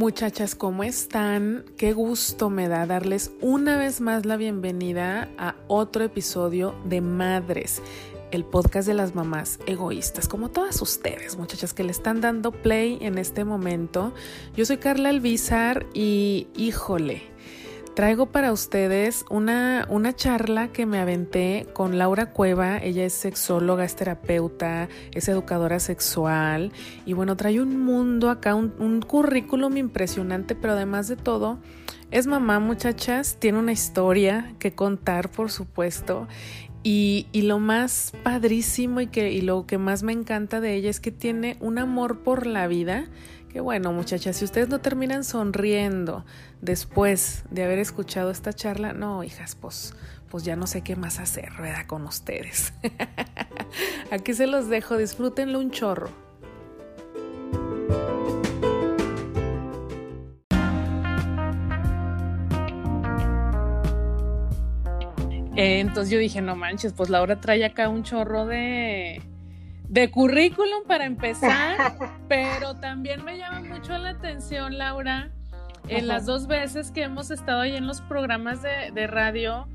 Muchachas, ¿cómo están? Qué gusto me da darles una vez más la bienvenida a otro episodio de Madres, el podcast de las mamás egoístas, como todas ustedes, muchachas, que le están dando play en este momento. Yo soy Carla Alvizar y híjole, traigo para ustedes una, una charla que me aventé con Laura Cueva. Ella es sexóloga, es terapeuta, es educadora sexual y bueno, trae un mundo acá, un, un currículum impresionante, pero además de todo, es mamá, muchachas, tiene una historia que contar, por supuesto. Y, y, lo más padrísimo y, que, y lo que más me encanta de ella es que tiene un amor por la vida Qué bueno, muchachas, si ustedes no terminan sonriendo después de haber escuchado esta charla, no, hijas, pues, pues ya no sé qué más hacer, ¿verdad? Con ustedes. Aquí se los dejo, disfrútenlo un chorro. Eh, entonces yo dije, no manches, pues Laura trae acá un chorro de, de currículum para empezar, pero también me llama mucho la atención, Laura, en las dos veces que hemos estado ahí en los programas de, radio,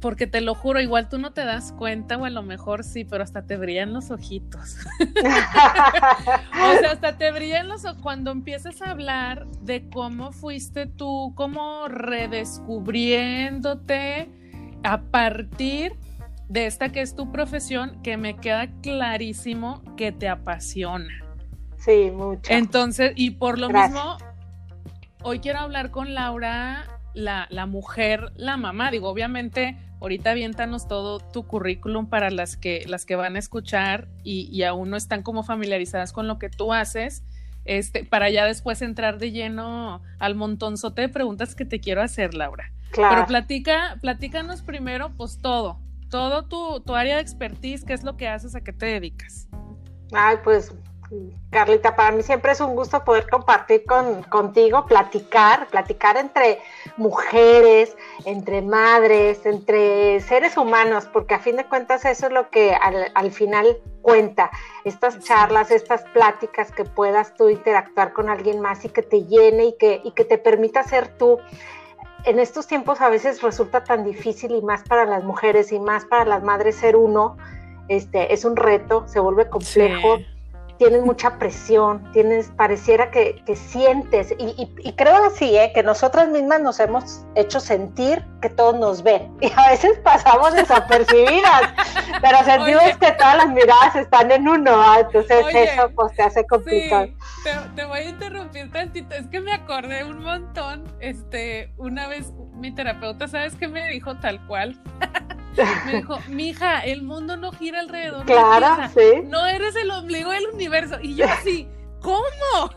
porque te lo juro, igual tú no te das cuenta, o a lo mejor sí, pero hasta te brillan los ojitos. o sea, hasta te brillan los ojos cuando empiezas a hablar de cómo fuiste tú, cómo redescubriéndote a partir de esta que es tu profesión, que me queda clarísimo que te apasiona. Sí, mucho. Entonces, y por lo mismo, hoy quiero hablar con Laura, la, la, mujer, la mamá. Digo, obviamente, ahorita aviéntanos todo tu currículum para las que, las que van a escuchar y, y aún no están como familiarizadas con lo que tú haces. Este, para ya después entrar de lleno al montonzote de preguntas que te quiero hacer, Laura. Claro. Pero platica, platícanos primero, pues todo, todo tu, tu área de expertise, qué es lo que haces, a qué te dedicas. Ay, pues Carlita, para mí siempre es un gusto poder compartir con, contigo, platicar, platicar entre mujeres, entre madres, entre seres humanos, porque a fin de cuentas eso es lo que al, al final cuenta. Estas charlas, estas pláticas que puedas tú interactuar con alguien más y que te llene y que, y que te permita ser tú en estos tiempos a veces resulta tan difícil y más para las mujeres y más para las madres ser uno, este, es un reto, se vuelve complejo. Tienes mucha presión, tienes, pareciera que, que sientes, y, y, y, creo así, ¿eh? que nosotras mismas nos hemos hecho sentir que todos nos ven, y a veces pasamos desapercibidas, pero sentimos Oye. que todas las miradas están en uno, ¿ah? entonces Oye, eso pues te hace complicado. Sí, te, te, voy a interrumpir tantito, es que me acordé un montón, este, una vez mi terapeuta, ¿sabes qué me dijo tal cual? Me dijo, mija, el mundo no gira alrededor claro, de ti. Sí. No eres el ombligo del universo. Y yo así, ¿cómo?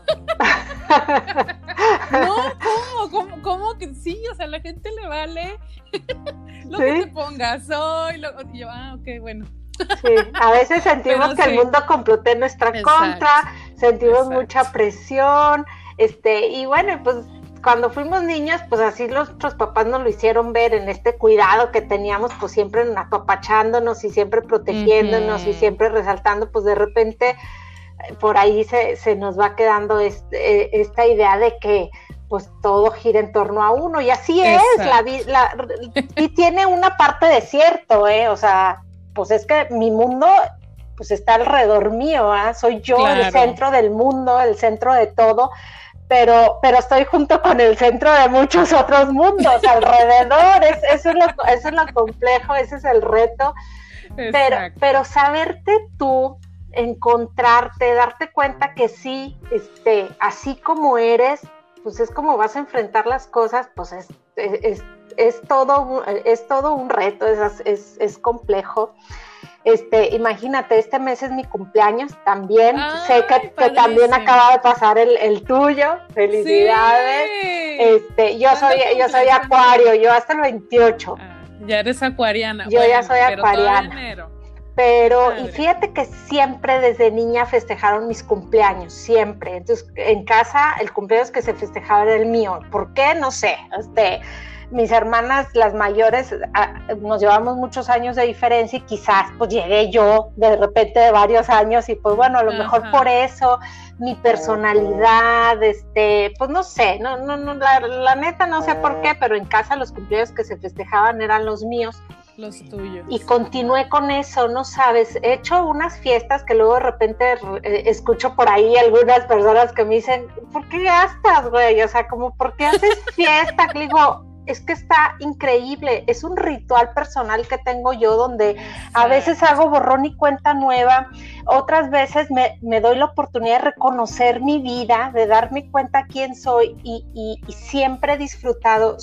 no, ¿cómo? ¿cómo? ¿Cómo que sí? O sea, la gente le vale lo ¿Sí? que te pongas hoy. Lo... Y yo, ah, ok, bueno. Sí, a veces sentimos Pero que sí. el mundo complote en nuestra Exacto. contra, sentimos Exacto. mucha presión, este, y bueno, pues cuando fuimos niños, pues así nuestros papás nos lo hicieron ver en este cuidado que teníamos, pues siempre apapachándonos y siempre protegiéndonos uh -huh. y siempre resaltando, pues de repente por ahí se, se nos va quedando este, esta idea de que pues todo gira en torno a uno y así Exacto. es, la, la, y tiene una parte de cierto, ¿eh? o sea, pues es que mi mundo pues está alrededor mío, ¿eh? soy yo claro. el centro del mundo, el centro de todo, pero, pero estoy junto con el centro de muchos otros mundos alrededor. Es, eso, es lo, eso es lo complejo, ese es el reto. Pero, pero saberte tú, encontrarte, darte cuenta que sí, este, así como eres, pues es como vas a enfrentar las cosas, pues es, es, es todo, es todo un reto, es, es, es complejo. Este, imagínate, este mes es mi cumpleaños también. Ay, sé que, que, también acaba de pasar el, el tuyo. Felicidades. Sí. Este, yo soy, yo soy acuario, yo hasta el 28. Ah, ya eres acuariana. Yo bueno, ya soy acuariana. Pero, Madre. y fíjate que siempre desde niña festejaron mis cumpleaños, siempre. Entonces, en casa, el cumpleaños que se festejaba era el mío. ¿Por qué? No sé. Este, mis hermanas, las mayores, nos llevamos muchos años de diferencia y quizás pues llegué yo de repente de varios años y pues bueno, a lo mejor por eso mi personalidad, este, pues no sé, no, no, no, la, la neta no sé por qué, pero en casa los cumpleaños que se festejaban eran los míos los tuyos. Y continué con eso, no sabes, he hecho unas fiestas que luego de repente eh, escucho por ahí algunas personas que me dicen, ¿por qué gastas, güey? O sea, como, ¿por qué haces fiesta? Le digo, es que está increíble, es un ritual personal que tengo yo donde a veces hago borrón y cuenta nueva, otras veces me, me doy la oportunidad de reconocer mi vida, de darme cuenta quién soy y, y siempre he disfrutado.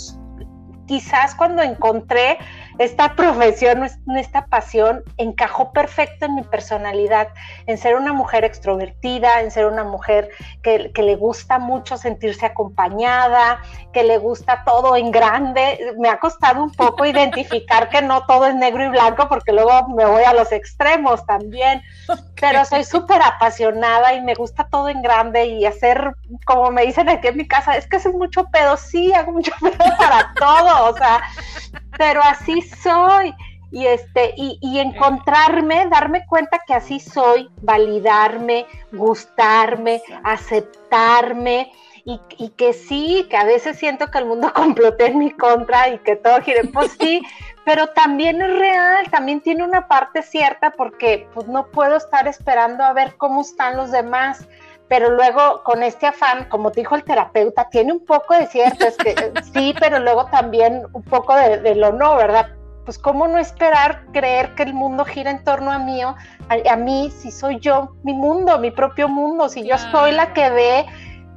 Quizás cuando encontré esta profesión, esta pasión encajó perfecto en mi personalidad, en ser una mujer extrovertida, en ser una mujer que, le gusta mucho sentirse acompañada, que le gusta todo en grande. Me ha costado un poco identificar que no todo es negro y blanco porque luego me voy a los extremos también, pero soy súper apasionada y me gusta todo en grande y hacer, como me dicen aquí en mi casa, es que haces mucho pedo, sí, hago mucho pedo para todo, o sea, pero así soy. Y este, y, encontrarme, darme cuenta que así soy, validarme, gustarme, aceptarme, y, y, que sí, que a veces siento que el mundo complote en mi contra y que todo gire, pues sí, pero también es real, también tiene una parte cierta porque pues no puedo estar esperando a ver cómo están los demás pero luego con este afán, como dijo el terapeuta, tiene un poco de cierto, es que sí, pero luego también un poco de, lo no, ¿verdad? Pues cómo no esperar creer que el mundo gira en torno a mí, a, mí, si soy yo, mi mundo, mi propio mundo, si yo soy la que ve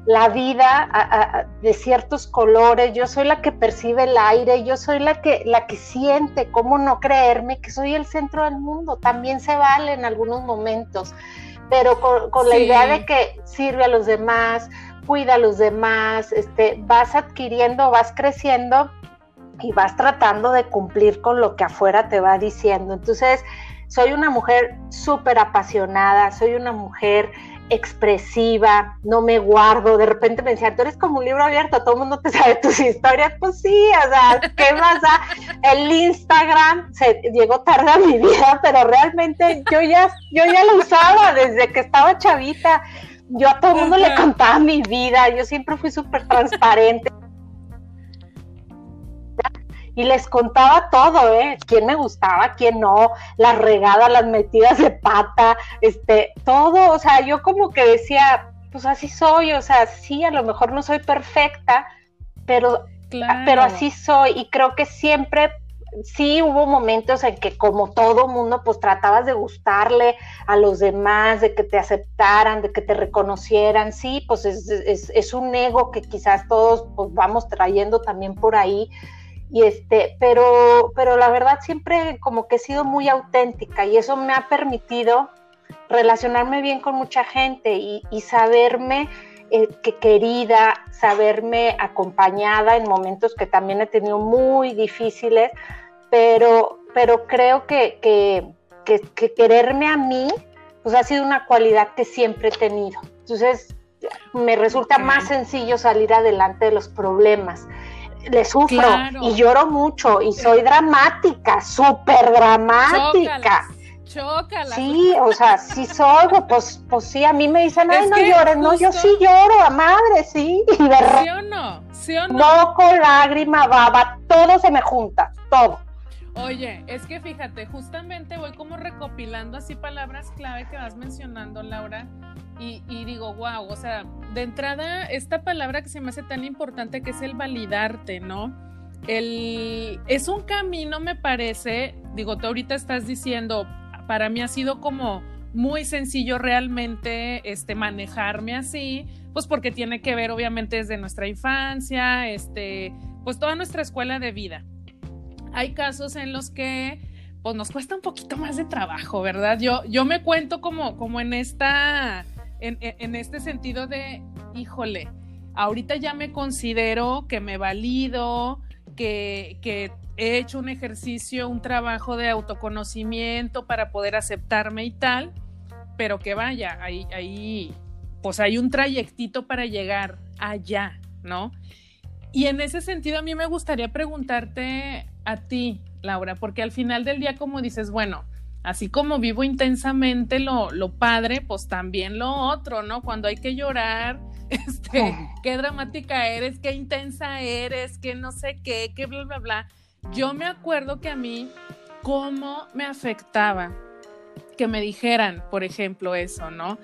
la vida de ciertos colores, yo soy la que percibe el aire, yo soy la que, la que siente, cómo no creerme que soy el centro del mundo, también se vale en algunos momentos pero con, la idea de que sirve a los demás, cuida a los demás, este, vas adquiriendo, vas creciendo y vas tratando de cumplir con lo que afuera te va diciendo. Entonces, soy una mujer súper apasionada, soy una mujer expresiva, no me guardo, de repente me decían, tú eres como un libro abierto, todo el mundo te sabe tus historias, pues sí, o sea, ¿qué más El Instagram se llegó tarde a mi vida, pero realmente yo ya, yo ya lo usaba desde que estaba chavita, yo a todo el mundo le contaba mi vida, yo siempre fui súper transparente y les contaba todo, ¿eh? Quién me gustaba, quién no, las regadas, las metidas de pata, este, todo, o sea, yo como que decía, pues así soy, o sea, sí, a lo mejor no soy perfecta, pero, pero así soy y creo que siempre sí hubo momentos en que como todo mundo pues tratabas de gustarle a los demás, de que te aceptaran, de que te reconocieran, sí, pues es, es, es un ego que quizás todos pues vamos trayendo también por ahí, y este, pero, pero la verdad siempre como que he sido muy auténtica y eso me ha permitido relacionarme bien con mucha gente y, saberme eh, que querida, saberme acompañada en momentos que también he tenido muy difíciles, pero, pero creo que, que, quererme a mí, pues ha sido una cualidad que siempre he tenido. Entonces, me resulta más sencillo salir adelante de los problemas le sufro y lloro mucho y soy dramática, súper dramática. Chócalas. Sí, o sea, sí soy, pues, pues sí, a mí me dicen, ay, no llores, no, yo sí lloro, a madre, sí. Y de ¿Sí o no? ¿Sí o no? Moco, lágrima, baba, todo se me junta, todo. Oye, es que fíjate, justamente voy como recopilando así palabras clave que vas mencionando, Laura, y, digo, wow, o sea, de entrada, esta palabra que se me hace tan importante que es el validarte, ¿no? El, es un camino, me parece, digo, tú ahorita estás diciendo, para mí ha sido como muy sencillo realmente este, manejarme así, pues porque tiene que ver obviamente desde nuestra infancia, este, pues toda nuestra escuela de vida hay casos en los que pues nos cuesta un poquito más de trabajo, ¿verdad? Yo, yo me cuento como, como en esta, en, este sentido de, híjole, ahorita ya me considero que me valido, que, que he hecho un ejercicio, un trabajo de autoconocimiento para poder aceptarme y tal, pero que vaya, ahí, ahí, pues hay un trayectito para llegar allá, ¿no? Y en ese sentido a mí me gustaría preguntarte a ti, Laura, porque al final del día como dices, bueno, así como vivo intensamente lo, lo padre, pues también lo otro, ¿no? Cuando hay que llorar, este, qué dramática eres, qué intensa eres, qué no sé qué, qué bla, bla, bla. Yo me acuerdo que a mí, cómo me afectaba que me dijeran, por ejemplo, eso, ¿no?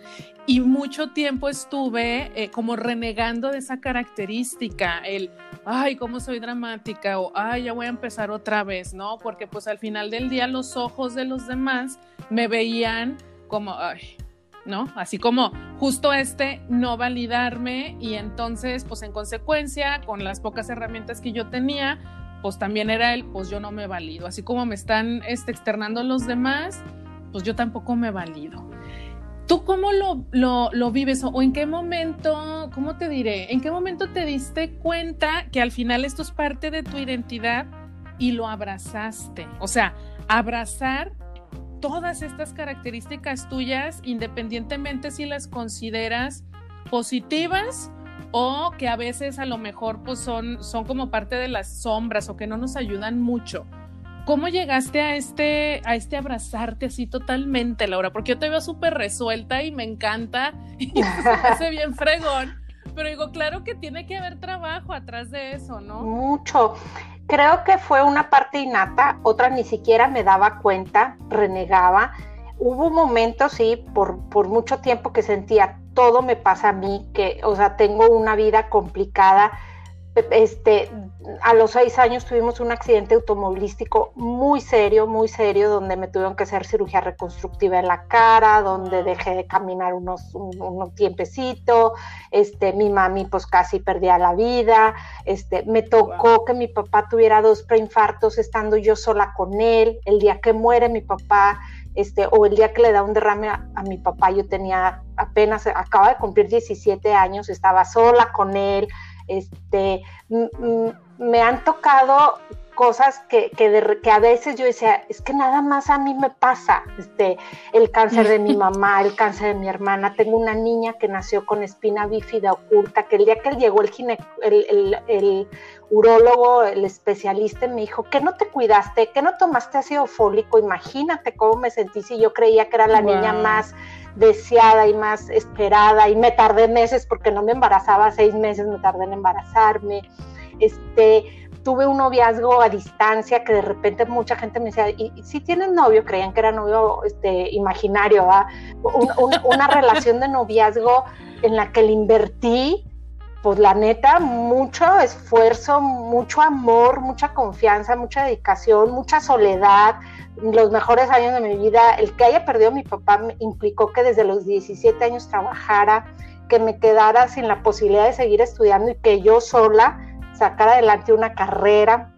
Y mucho tiempo estuve eh, como renegando de esa característica, el, ay, cómo soy dramática, o ay, ya voy a empezar otra vez, ¿no? Porque pues al final del día los ojos de los demás me veían como, ay, ¿no? Así como justo este no validarme y entonces, pues en consecuencia, con las pocas herramientas que yo tenía, pues también era el, pues yo no me valido, así como me están este, externando los demás, pues yo tampoco me valido. ¿Tú cómo lo, lo, vives o en qué momento, cómo te diré, en qué momento te diste cuenta que al final esto es parte de tu identidad y lo abrazaste? O sea, abrazar todas estas características tuyas independientemente si las consideras positivas o que a veces a lo mejor pues son, son como parte de las sombras o que no nos ayudan mucho. ¿Cómo llegaste a este, a este abrazarte así totalmente, Laura? Porque yo te veo súper resuelta y me encanta y me hace bien fregón. Pero digo, claro que tiene que haber trabajo atrás de eso, ¿no? Mucho. Creo que fue una parte innata, otra ni siquiera me daba cuenta, renegaba. Hubo momentos, sí, por, por mucho tiempo que sentía todo me pasa a mí, que, o sea, tengo una vida complicada este, a los seis años tuvimos un accidente automovilístico muy serio, muy serio, donde me tuvieron que hacer cirugía reconstructiva en la cara, donde dejé de caminar unos, un, tiempecito, este, mi mami pues casi perdía la vida, este, me tocó que mi papá tuviera dos preinfartos estando yo sola con él, el día que muere mi papá, este, o el día que le da un derrame a, a, mi papá, yo tenía apenas, acaba de cumplir 17 años, estaba sola con él, este, me han tocado cosas que, que, que, a veces yo decía, es que nada más a mí me pasa, este, el cáncer de mi mamá, el cáncer de mi hermana, tengo una niña que nació con espina bífida oculta, que el día que llegó el, gine, el, el, el urólogo, el especialista, me dijo, ¿qué no te cuidaste? ¿Qué no tomaste ácido fólico? Imagínate cómo me sentí si yo creía que era la niña más deseada y más esperada y me tardé meses porque no me embarazaba, seis meses me tardé en embarazarme. Este, tuve un noviazgo a distancia que de repente mucha gente me decía, ¿y si tienes novio? Creían que era novio este, imaginario, una relación de noviazgo en la que le invertí pues la neta, mucho esfuerzo, mucho amor, mucha confianza, mucha dedicación, mucha soledad, los mejores años de mi vida. El que haya perdido mi papá implicó que desde los 17 años trabajara, que me quedara sin la posibilidad de seguir estudiando y que yo sola sacara adelante una carrera,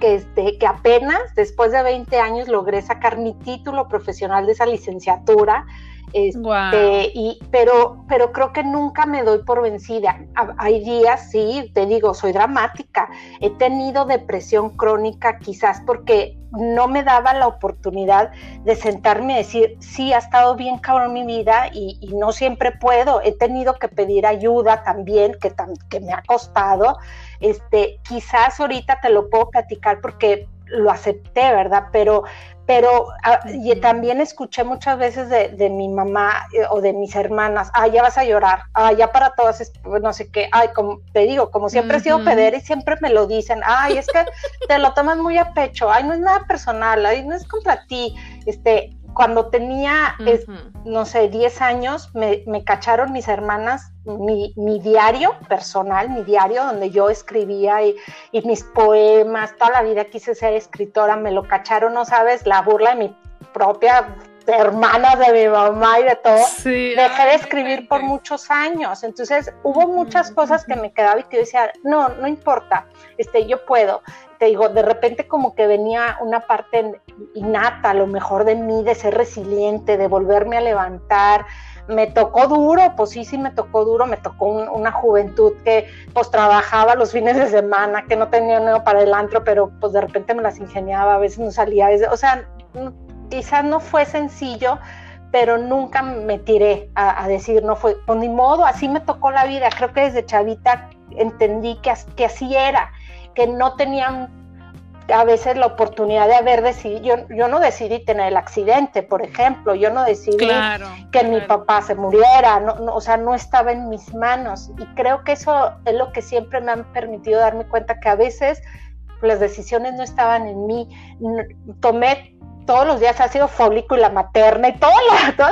que, este, que apenas después de 20 años logré sacar mi título profesional de esa licenciatura este, y, pero, pero creo que nunca me doy por vencida. Hay días, sí, te digo, soy dramática. He tenido depresión crónica quizás porque no me daba la oportunidad de sentarme y decir, sí, ha estado bien cabrón mi vida y, no siempre puedo. He tenido que pedir ayuda también, que, que me ha costado. Este, quizás ahorita te lo puedo platicar porque lo acepté, ¿verdad? Pero pero ah, y también escuché muchas veces de, mi mamá eh, o de mis hermanas, ah, ya vas a llorar, ah, ya para todas, no sé qué, ay, como te digo, como siempre he sido pedera y siempre me lo dicen, ay, es que te lo tomas muy a pecho, ay, no es nada personal, ay, no es contra ti, este, cuando tenía, no sé, 10 años, me, cacharon mis hermanas mi, diario personal, mi diario donde yo escribía y, mis poemas, toda la vida quise ser escritora, me lo cacharon, no sabes, la burla de mi propia hermana de mi mamá y de todo, dejé de escribir por muchos años. Entonces hubo muchas cosas que me quedaba y que yo decía, no, no importa, este, yo puedo te digo, de repente como que venía una parte innata, lo mejor de mí, de ser resiliente, de volverme a levantar. Me tocó duro, pues sí, sí me tocó duro, me tocó una juventud que pues trabajaba los fines de semana, que no tenía nada para el antro, pero pues de repente me las ingeniaba, a veces no salía, o sea, quizás no fue sencillo, pero nunca me tiré a, decir, no fue, pues ni modo, así me tocó la vida. Creo que desde chavita entendí que, que así era, que no tenían a veces la oportunidad de haber decidido, yo, yo no decidí tener el accidente, por ejemplo, yo no decidí que mi papá se muriera, no, o sea, no estaba en mis manos. Y creo que eso es lo que siempre me han permitido darme cuenta que a veces las decisiones no estaban en mí. Tomé todos los días ácido fólico y la materna y todos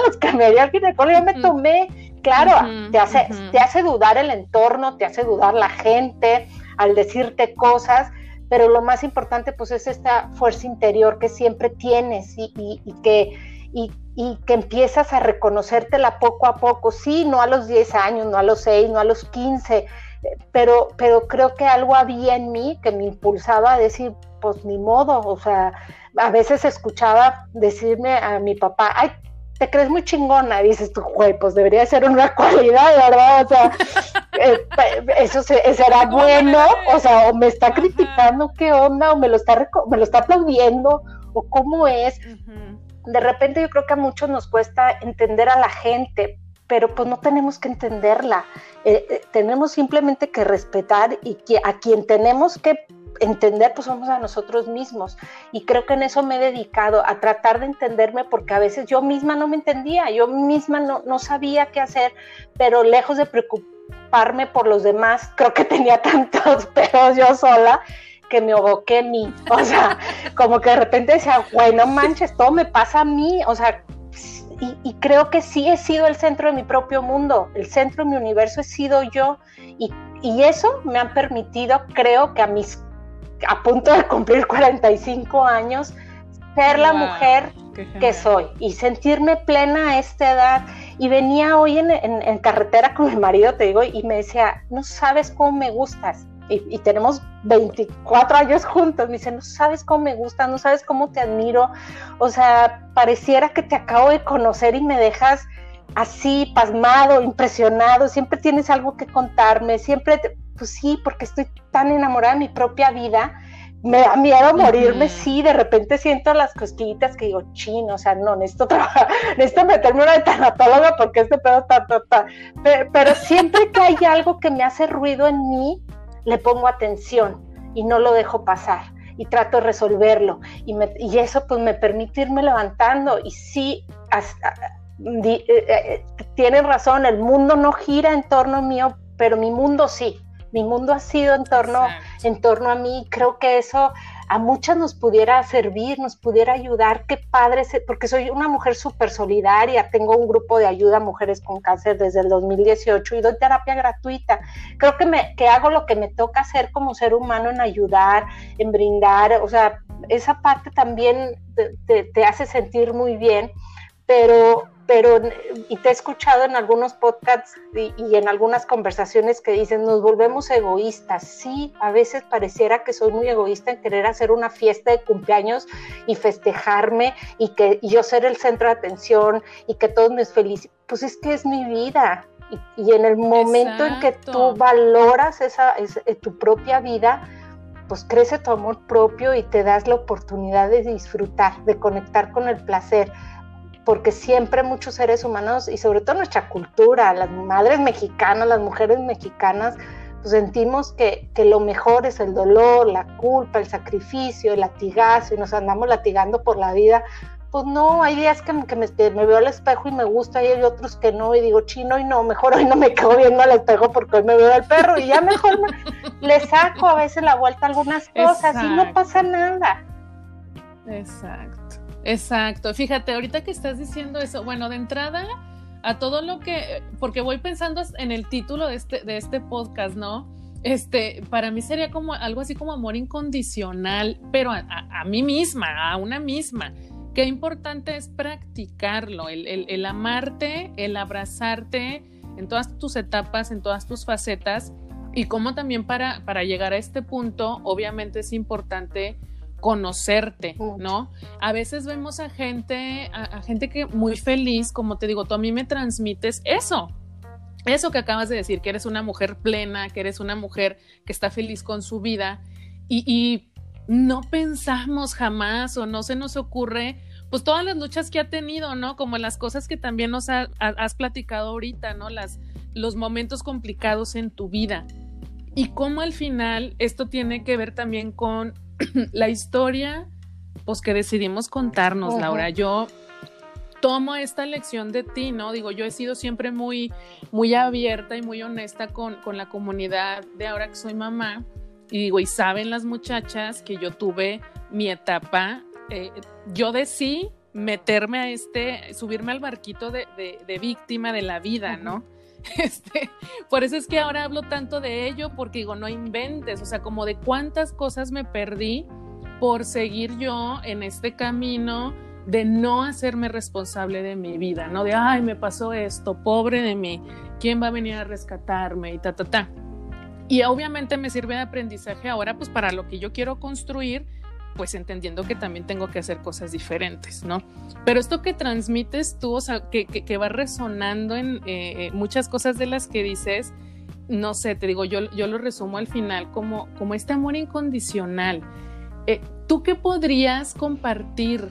los que me dio el ginecólogo, yo me tomé, claro, te, hace, te hace dudar el entorno, te hace dudar la gente al decirte cosas, pero lo más importante pues es esta fuerza interior que siempre tienes y, que, y, que empiezas a reconocértela poco a poco, sí, no a los 10 años, no a los 6, no a los 15, pero, pero creo que algo había en mí que me impulsaba a decir, pues ni modo, o sea, a veces escuchaba decirme a mi papá, ay, te crees muy chingona, dices tú, güey, pues debería ser una cualidad, ¿verdad? O sea, eh, eso será bueno, o sea, o me está criticando, ¿qué onda? O me lo está, me lo está aplaudiendo, o cómo es. De repente yo creo que a muchos nos cuesta entender a la gente, pero pues no tenemos que entenderla, eh, eh, tenemos simplemente que respetar y que a quien tenemos que entender pues somos a nosotros mismos. Y creo que en eso me he dedicado a tratar de entenderme porque a veces yo misma no me entendía, yo misma no, no sabía qué hacer, pero lejos de preocuparme por los demás, creo que tenía tantos pedos yo sola que me aboqué en mí, o sea, como que de repente decía, güey, no manches, todo me pasa a mí, o sea, y, y, creo que sí he sido el centro de mi propio mundo, el centro de mi universo he sido yo, y, y eso me ha permitido, creo que a mis a punto de cumplir 45 años, ser la mujer que soy y sentirme plena a esta edad. Y venía hoy en, carretera con mi marido, te digo, y me decía, no sabes cómo me gustas. Y, tenemos 24 años juntos. Me dice, no sabes cómo me gustas, no sabes cómo te admiro. O sea, pareciera que te acabo de conocer y me dejas así, pasmado, impresionado. Siempre tienes algo que contarme, siempre, pues sí, porque estoy tan enamorada de mi propia vida, me da miedo morirme, sí, de repente siento las cosquillitas que digo, chino, o sea, no, necesito trabajar, necesito meterme una tanatóloga porque este pedo está, ta, Pero, siempre que hay algo que me hace ruido en mí, le pongo atención y no lo dejo pasar y trato de resolverlo. Y, y eso pues me permite irme levantando y sí, hasta, eh, eh, tienen razón, el mundo no gira en torno mío, pero mi mundo sí mi mundo ha sido en torno, en torno a mí. Creo que eso a muchas nos pudiera servir, nos pudiera ayudar. Qué padre, porque soy una mujer súper solidaria. Tengo un grupo de ayuda a mujeres con cáncer desde el 2018 y doy terapia gratuita. Creo que, me, que hago lo que me toca hacer como ser humano en ayudar, en brindar. O sea, esa parte también te hace sentir muy bien, pero pero y te he escuchado en algunos podcasts y, en algunas conversaciones que dicen nos volvemos egoístas. Sí, a veces pareciera que soy muy egoísta en querer hacer una fiesta de cumpleaños y festejarme y que yo ser el centro de atención y que todos me feliciten. Pues es que es mi vida. Y, en el momento en que tú valoras esa, esa, eh, tu propia vida, pues crece tu amor propio y te das la oportunidad de disfrutar, de conectar con el placer porque siempre muchos seres humanos y sobre todo nuestra cultura, las madres mexicanas, las mujeres mexicanas, pues sentimos que, que, lo mejor es el dolor, la culpa, el sacrificio, el latigazo y nos andamos latigando por la vida. Pues no, hay días que, que me, me, veo al espejo y me gusta y hay otros que no y digo, chino y no, mejor hoy no me quedo viendo al espejo porque hoy me veo al perro y ya mejor le saco a veces la vuelta a algunas cosas y no pasa nada. Exacto. Exacto, fíjate, ahorita que estás diciendo eso, bueno, de entrada a todo lo que, porque voy pensando en el título de este, de este podcast, ¿no? Este, para mí sería como algo así como amor incondicional, pero a, mí misma, a una misma. Qué importante es practicarlo, el, el amarte, el abrazarte en todas tus etapas, en todas tus facetas, y como también para, para llegar a este punto, obviamente es importante conocerte, ¿no? A veces vemos a gente, a, gente que muy feliz, como te digo, tú a mí me transmites eso, eso que acabas de decir, que eres una mujer plena, que eres una mujer que está feliz con su vida y, no pensamos jamás o no se nos ocurre, pues todas las luchas que ha tenido, ¿no? Como las cosas que también nos has platicado ahorita, ¿no? Las, los momentos complicados en tu vida. y cómo al final esto tiene que ver también con la historia pues que decidimos contarnos, Laura. Yo tomo esta lección de ti, ¿no? Digo, yo he sido siempre muy, muy abierta y muy honesta con, con la comunidad de ahora que soy mamá. Y digo, y saben las muchachas que yo tuve mi etapa, eh, yo decidí meterme a este, subirme al barquito de, de, víctima de la vida, ¿no? Este, por eso es que ahora hablo tanto de ello, porque digo, no inventes, o sea, como de cuántas cosas me perdí por seguir yo en este camino de no hacerme responsable de mi vida, ¿no? De, ay, me pasó esto, pobre de mí, ¿quién va a venir a rescatarme? Y ta, ta, ta. Y obviamente me sirve de aprendizaje ahora, pues para lo que yo quiero construir, pues entendiendo que también tengo que hacer cosas diferentes, ¿no? Pero esto que transmites tú, o sea, que, que, va resonando en eh, eh, muchas cosas de las que dices, no sé, te digo, yo, yo lo resumo al final como, como este amor incondicional. Eh, ¿Tú qué podrías compartir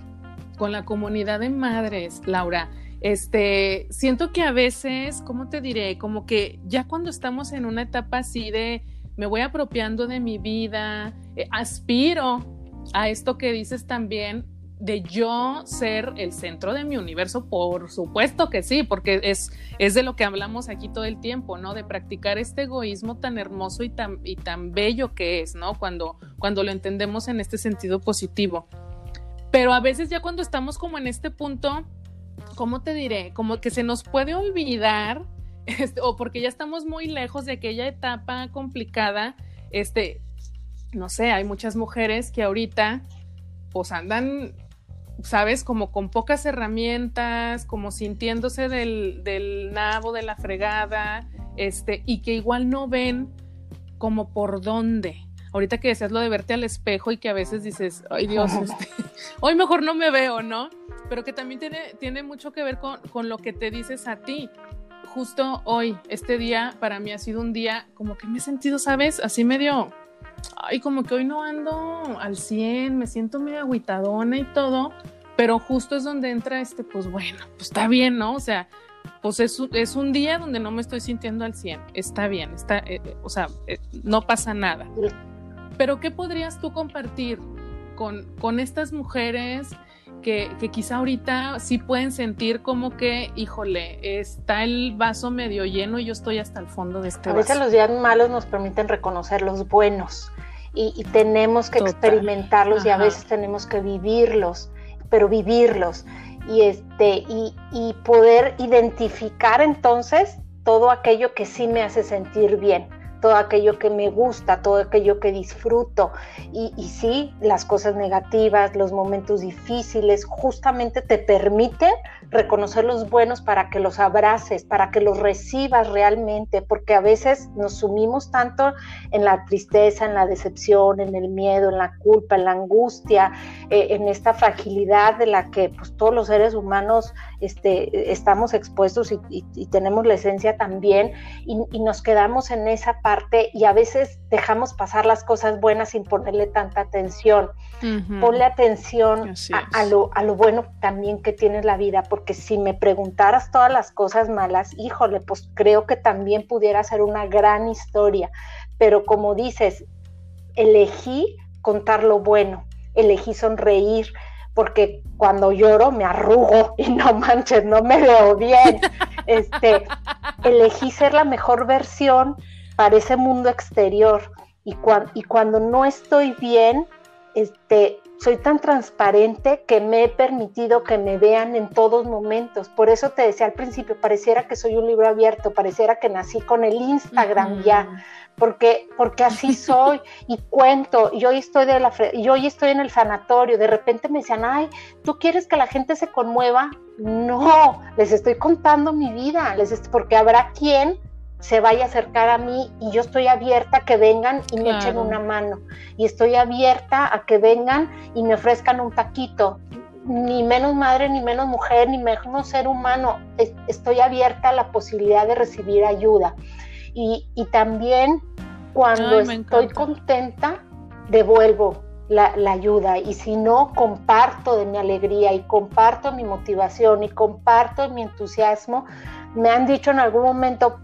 con la comunidad de madres, Laura? Este, siento que a veces, ¿cómo te diré? Como que ya cuando estamos en una etapa así de me voy apropiando de mi vida, aspiro a esto que dices también de yo ser el centro de mi universo, por supuesto que sí, porque es, es de lo que hablamos aquí todo el tiempo, ¿no? De practicar este egoísmo tan hermoso y tan, y tan bello que es, ¿no? Cuando, cuando lo entendemos en este sentido positivo. Pero a veces ya cuando estamos como en este punto, ¿cómo te diré? Como que se nos puede olvidar, este, o porque ya estamos muy lejos de aquella etapa complicada, este, no sé, hay muchas mujeres que ahorita pues andan, sabes, como con pocas herramientas, como sintiéndose del, del nabo, de la fregada, este, y que igual no ven como por dónde. Ahorita que decías lo de verte al espejo y que a veces dices, ay Dios, este, hoy mejor no me veo, ¿no? Pero que también tiene, tiene mucho que ver con, con lo que te dices a ti justo hoy, este día, para mí ha sido un día como que me he sentido, ¿sabes? Así medio, ay, como que hoy no ando al 100, me siento medio agüitadona y todo, pero justo es donde entra este, pues bueno, pues está bien, ¿no? O sea, pues es, es un día donde no me estoy sintiendo al 100, está bien, está, eh, eh, o sea, eh, no pasa nada. Pero ¿qué podrías tú compartir con, con estas mujeres? Que, que, quizá ahorita sí pueden sentir como que, híjole, está el vaso medio lleno y yo estoy hasta el fondo de este vaso. A veces los días malos nos permiten reconocer los buenos y, tenemos que experimentarlos y a veces tenemos que vivirlos, pero vivirlos. Y, este, y, y poder identificar entonces todo aquello que sí me hace sentir bien todo aquello que me gusta, todo aquello que disfruto. Y, sí, las cosas negativas, los momentos difíciles, justamente te permiten reconocer los buenos para que los abraces, para que los recibas realmente, porque a veces nos sumimos tanto en la tristeza, en la decepción, en el miedo, en la culpa, en la angustia, eh, en esta fragilidad de la que pues, todos los seres humanos este, estamos expuestos y, tenemos la esencia también, y, y nos quedamos en esa parte y a veces dejamos pasar las cosas buenas sin ponerle tanta atención. Ponle atención a, lo, a lo bueno también que tiene la vida, porque si me preguntaras todas las cosas malas, híjole, pues creo que también pudiera ser una gran historia. Pero como dices, elegí contar lo bueno, elegí sonreír, porque cuando lloro me arrugo y no manches, no me veo bien. Este, elegí ser la mejor versión para ese mundo exterior y, y cuando no estoy bien, este, soy tan transparente que me he permitido que me vean en todos momentos. Por eso te decía al principio, pareciera que soy un libro abierto, pareciera que nací con el Instagram ya, porque, porque así soy y cuento. Y hoy estoy de la y hoy estoy en el sanatorio. De repente me decían, ay, ¿tú quieres que la gente se conmueva? No, les estoy contando mi vida, les porque habrá quien se vaya a acercar a mí y yo estoy abierta a que vengan y me echen una mano. Y estoy abierta a que vengan y me ofrezcan un taquito. Ni menos madre, ni menos mujer, ni menos ser humano. Estoy abierta a la posibilidad de recibir ayuda. Y, también cuando estoy contenta, devuelvo la, la, ayuda y si no, comparto de mi alegría y comparto mi motivación y comparto mi entusiasmo. Me han dicho en algún momento,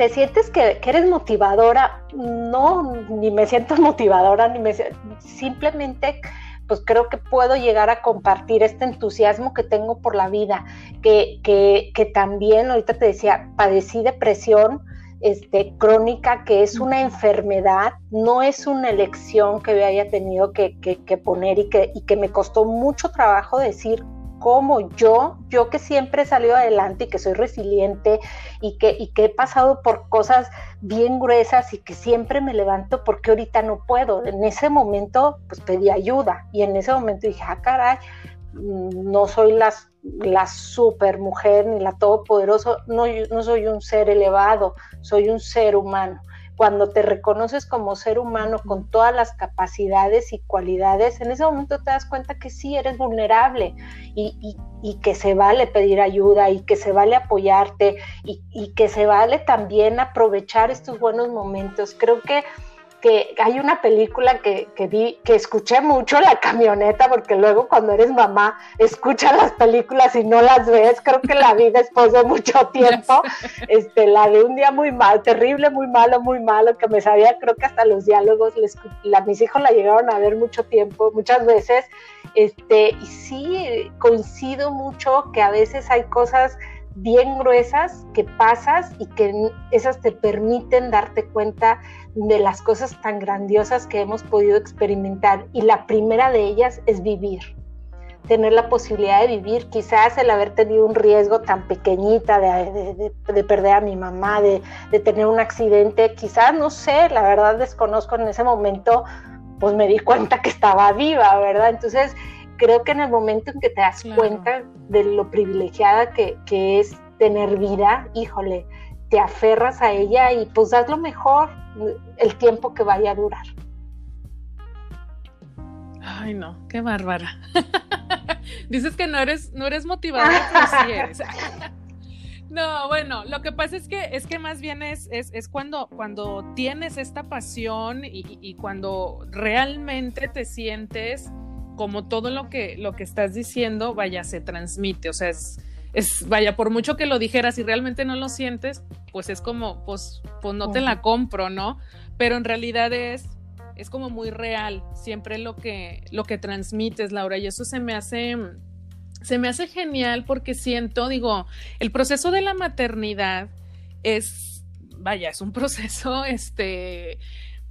¿te sientes que, eres motivadora? No, ni me siento motivadora, ni me simplemente pues creo que puedo llegar a compartir este entusiasmo que tengo por la vida, que, que, que también, ahorita te decía, padecí depresión, este, crónica, que es una enfermedad, no es una elección que yo haya tenido que, que, poner y que, y que me costó mucho trabajo decir cómo yo, yo que siempre he salido adelante y que soy resiliente y que, y que he pasado por cosas bien gruesas y que siempre me levanto porque ahorita no puedo. En ese momento, pues pedí ayuda y en ese momento dije, ah, caray, mm, no soy las la super mujer ni la todopoderoso, no, no soy un ser elevado, soy un ser humano. Cuando te reconoces como ser humano con todas las capacidades y cualidades, en ese momento te das cuenta que sí eres vulnerable y, que se vale pedir ayuda y que se vale apoyarte y, y que se vale también aprovechar estos buenos momentos. Creo que que hay una película que, que, vi, que escuché mucho la camioneta, porque luego cuando eres mamá escuchas las películas y no las ves, creo que la vi después de mucho tiempo, este, la de un día muy mal, terrible, muy malo, muy malo, que me sabía, creo que hasta los diálogos, les, la, mis hijos la llegaron a ver mucho tiempo, muchas veces, este, y sí, coincido mucho que a veces hay cosas bien gruesas que pasas y que esas te permiten darte cuenta de las cosas tan grandiosas que hemos podido experimentar. Y la primera de ellas es vivir, tener la posibilidad de vivir, quizás el haber tenido un riesgo tan pequeñita de, perder a mi mamá, de, tener un accidente, quizás, no sé, la verdad desconozco en ese momento, pues me di cuenta que estaba viva, ¿verdad? Entonces, creo que en el momento en que te das cuenta de lo privilegiada que, que es tener vida, híjole, te aferras a ella y pues das lo mejor el tiempo que vaya a durar. Ay, no, qué bárbara. Dices que no eres, no eres motivadora, pero sí eres. No, bueno, lo que pasa es que es que más bien es, es, cuando, cuando tienes esta pasión y, y, cuando realmente te sientes como todo lo que, lo que estás diciendo, vaya, se transmite. O sea, es, es, vaya, por mucho que lo dijeras y realmente no lo sientes, pues es como, pues, pues no te la compro, ¿no? Pero en realidad es, es como muy real, siempre lo que, lo que transmites, Laura, y eso se me hace, se me hace genial porque siento, digo, el proceso de la maternidad es, vaya, es un proceso, este,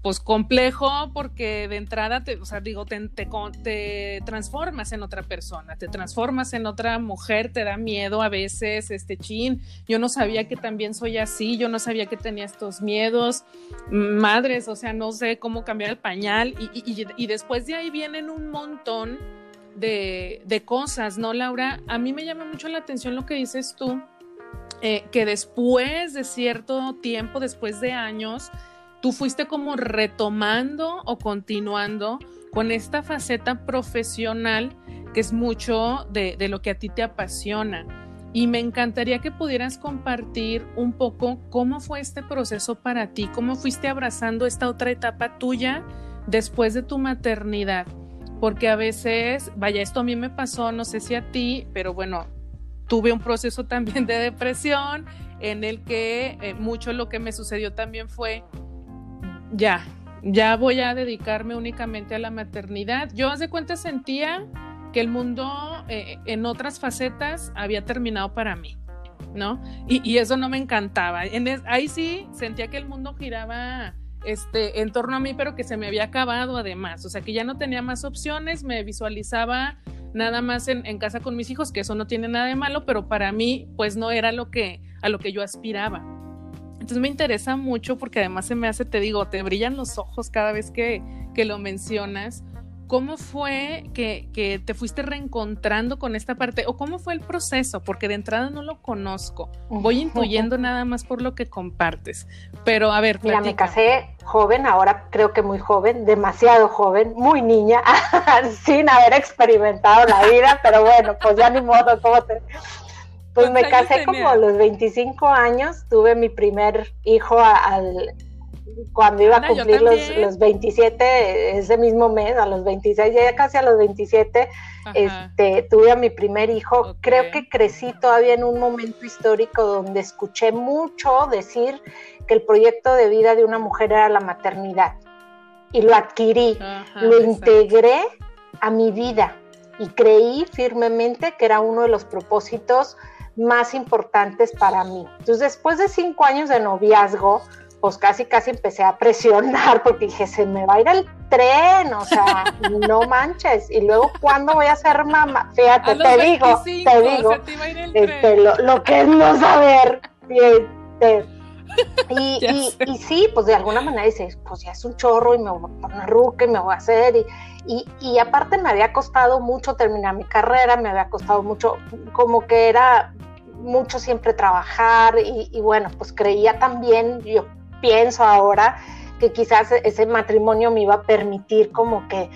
pues complejo porque de entrada te, o sea, digo, te, transformas en otra persona, te transformas en otra mujer, te da miedo a veces, este chin, yo no sabía que también soy así, yo no sabía que tenía estos miedos, madres, o sea, no sé cómo cambiar el pañal y, después de ahí vienen un montón de, de, cosas, ¿no, Laura? A mí me llama mucho la atención lo que dices tú, eh, que después de cierto tiempo, después de años, tú fuiste como retomando o continuando con esta faceta profesional que es mucho de, lo que a ti te apasiona. Y me encantaría que pudieras compartir un poco cómo fue este proceso para ti, cómo fuiste abrazando esta otra etapa tuya después de tu maternidad. Porque a veces, vaya, esto a mí me pasó, no sé si a ti, pero bueno, tuve un proceso también de depresión en el que eh, mucho lo que me sucedió también fue ya, ya voy a dedicarme únicamente a la maternidad. Yo, hace cuenta, sentía que el mundo eh, en otras facetas había terminado para mí, ¿no? Y, eso no me encantaba. ahí sí sentía que el mundo giraba este, en torno a mí, pero que se me había acabado además. O sea, que ya no tenía más opciones, me visualizaba nada más en, en, casa con mis hijos, que eso no tiene nada de malo, pero para mí, pues no era lo que, a lo que yo aspiraba. Entonces me interesa mucho porque además se me hace, te digo, te brillan los ojos cada vez que, que lo mencionas. ¿Cómo fue que, que, te fuiste reencontrando con esta parte? ¿O cómo fue el proceso? Porque de entrada no lo conozco. Voy intuyendo nada más por lo que compartes. Pero a ver, Mira, me casé joven, ahora creo que muy joven, demasiado joven, muy niña, sin haber experimentado la vida, pero bueno, pues ya ni modo, ¿cómo te, pues me casé como a los 25 años, tuve mi primer hijo al, cuando iba a cumplir los, los, 27, ese mismo mes, a los 26, ya casi a los 27, este, tuve a mi primer hijo. Creo que crecí todavía en un momento histórico donde escuché mucho decir que el proyecto de vida de una mujer era la maternidad y lo adquirí, lo integré a mi vida y creí firmemente que era uno de los propósitos más importantes para mí. Entonces, después de cinco años de noviazgo, pues casi, casi empecé a presionar porque dije, se me va a ir el tren, o sea, no manches. Y luego, ¿cuándo voy a ser mamá? Fíjate, te digo, te digo, este, lo, que es no saber. Este, y, y, sí, pues de alguna manera dices, pues ya es un chorro y me voy a poner ruca y me voy a hacer. Y, y, y, aparte me había costado mucho terminar mi carrera, me había costado mucho, como que era mucho siempre trabajar y, y bueno, pues creía también, yo pienso ahora que quizás ese matrimonio me iba a permitir como que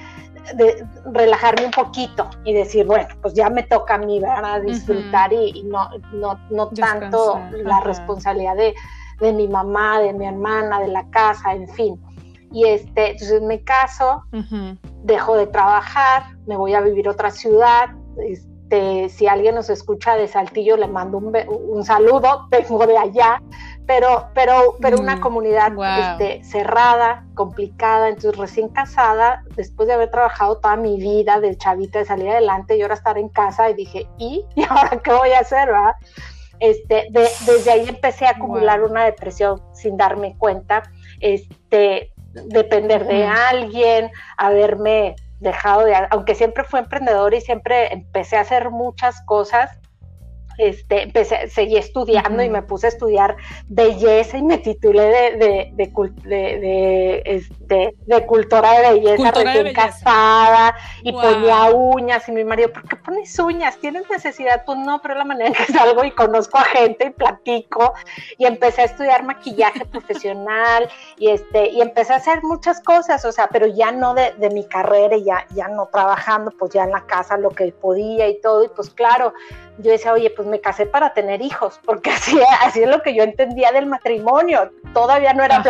de relajarme un poquito y decir, bueno, pues ya me toca a mí, ¿verdad? Disfrutar y, no, no, no tanto la responsabilidad de, de, mi mamá, de mi hermana, de la casa, en fin. Y este, entonces me caso, dejo de trabajar, me voy a vivir a otra ciudad. Este, si alguien nos escucha de Saltillo, le mando un, un saludo, vengo de allá pero, pero, pero una mm, comunidad este, cerrada, complicada, entonces recién casada, después de haber trabajado toda mi vida de chavita, de salir adelante, y ahora estar en casa y dije, ¿y? ¿Y ahora qué voy a hacer? ¿verdad? Este, desde ahí empecé a acumular una depresión sin darme cuenta, este, depender de alguien, haberme dejado de, aunque siempre fui emprendedor y siempre empecé a hacer muchas cosas, este, empecé, seguí estudiando y me puse a estudiar belleza y me titulé de, de, de, este, de cultora de belleza recién casada y ponía uñas y mi marido, ¿por qué pones uñas? ¿Tienes necesidad? Pues no, pero la manera en que salgo y conozco a gente y platico y empecé a estudiar maquillaje profesional y este y empecé a hacer muchas cosas, o sea, pero ya no de, de mi carrera y ya, ya no trabajando, pues ya en la casa lo que podía y todo y pues claro, yo decía, oye, pues me casé para tener hijos, porque así, así es lo que yo entendía del matrimonio, todavía no era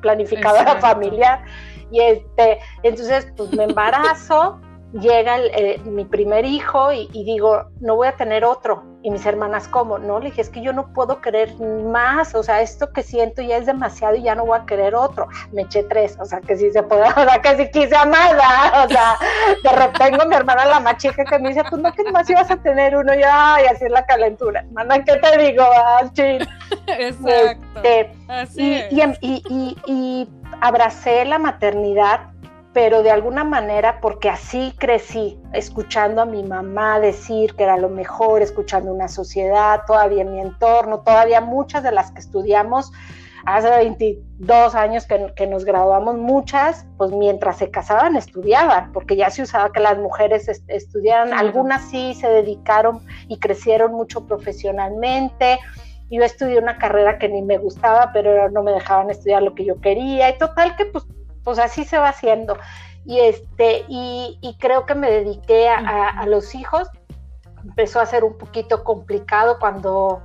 planificada la familia. Y este, entonces, pues me embarazo, llega eh, mi primer hijo y, digo, no voy a tener otro. Y mis hermanas, ¿cómo? No, le dije, es que yo no puedo querer más, o sea, esto que siento ya es demasiado y ya no voy a querer otro. Me eché tres, o sea, que sí se puede, o sea, que sí quise amar, o sea, de repente tengo mi hermana la más chica que me dice, pues no, que más ibas a tener uno, ya, y así es la calentura. Hermana, ¿qué te digo? Ah, Exacto. Este, así y, y abracé la maternidad pero de alguna manera, porque así crecí, escuchando a mi mamá decir que era lo mejor, escuchando una sociedad, todavía en mi entorno, todavía muchas de las que estudiamos, hace 22 años que, nos graduamos, muchas, pues mientras se casaban estudiaban, porque ya se usaba que las mujeres estudiaran, algunas sí se dedicaron y crecieron mucho profesionalmente. Yo estudié una carrera que ni me gustaba, pero no me dejaban estudiar lo que yo quería, y total que pues pues así se va haciendo. Y, este, y, creo que me dediqué a, los hijos. Empezó a ser un poquito complicado cuando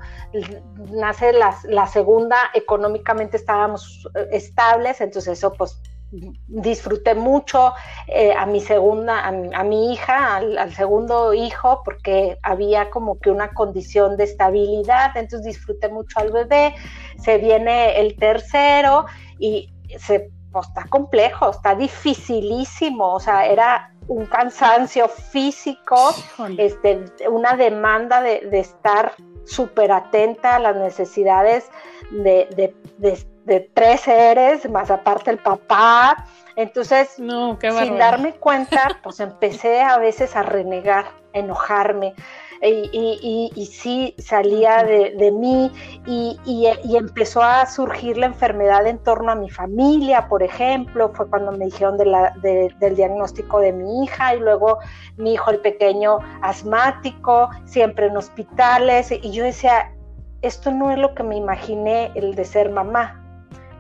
nace la, segunda, económicamente estábamos eh, estables, entonces eso pues disfruté mucho eh, a mi segunda, a mi, hija, al, al, segundo hijo, porque había como que una condición de estabilidad, entonces disfruté mucho al bebé, se viene el tercero y se pues, está complejo, está dificilísimo, o sea, era un cansancio físico, este, una demanda de, estar súper atenta a las necesidades de, tres seres, más aparte el papá. Entonces, sin darme cuenta, pues empecé a veces a renegar, a enojarme y, y, sí salía de, mí y, empezó a surgir la enfermedad en torno a mi familia, por ejemplo, fue cuando me dijeron de la, del diagnóstico de mi hija y luego mi hijo el pequeño asmático, siempre en hospitales y yo decía, esto no es lo que me imaginé el de ser mamá,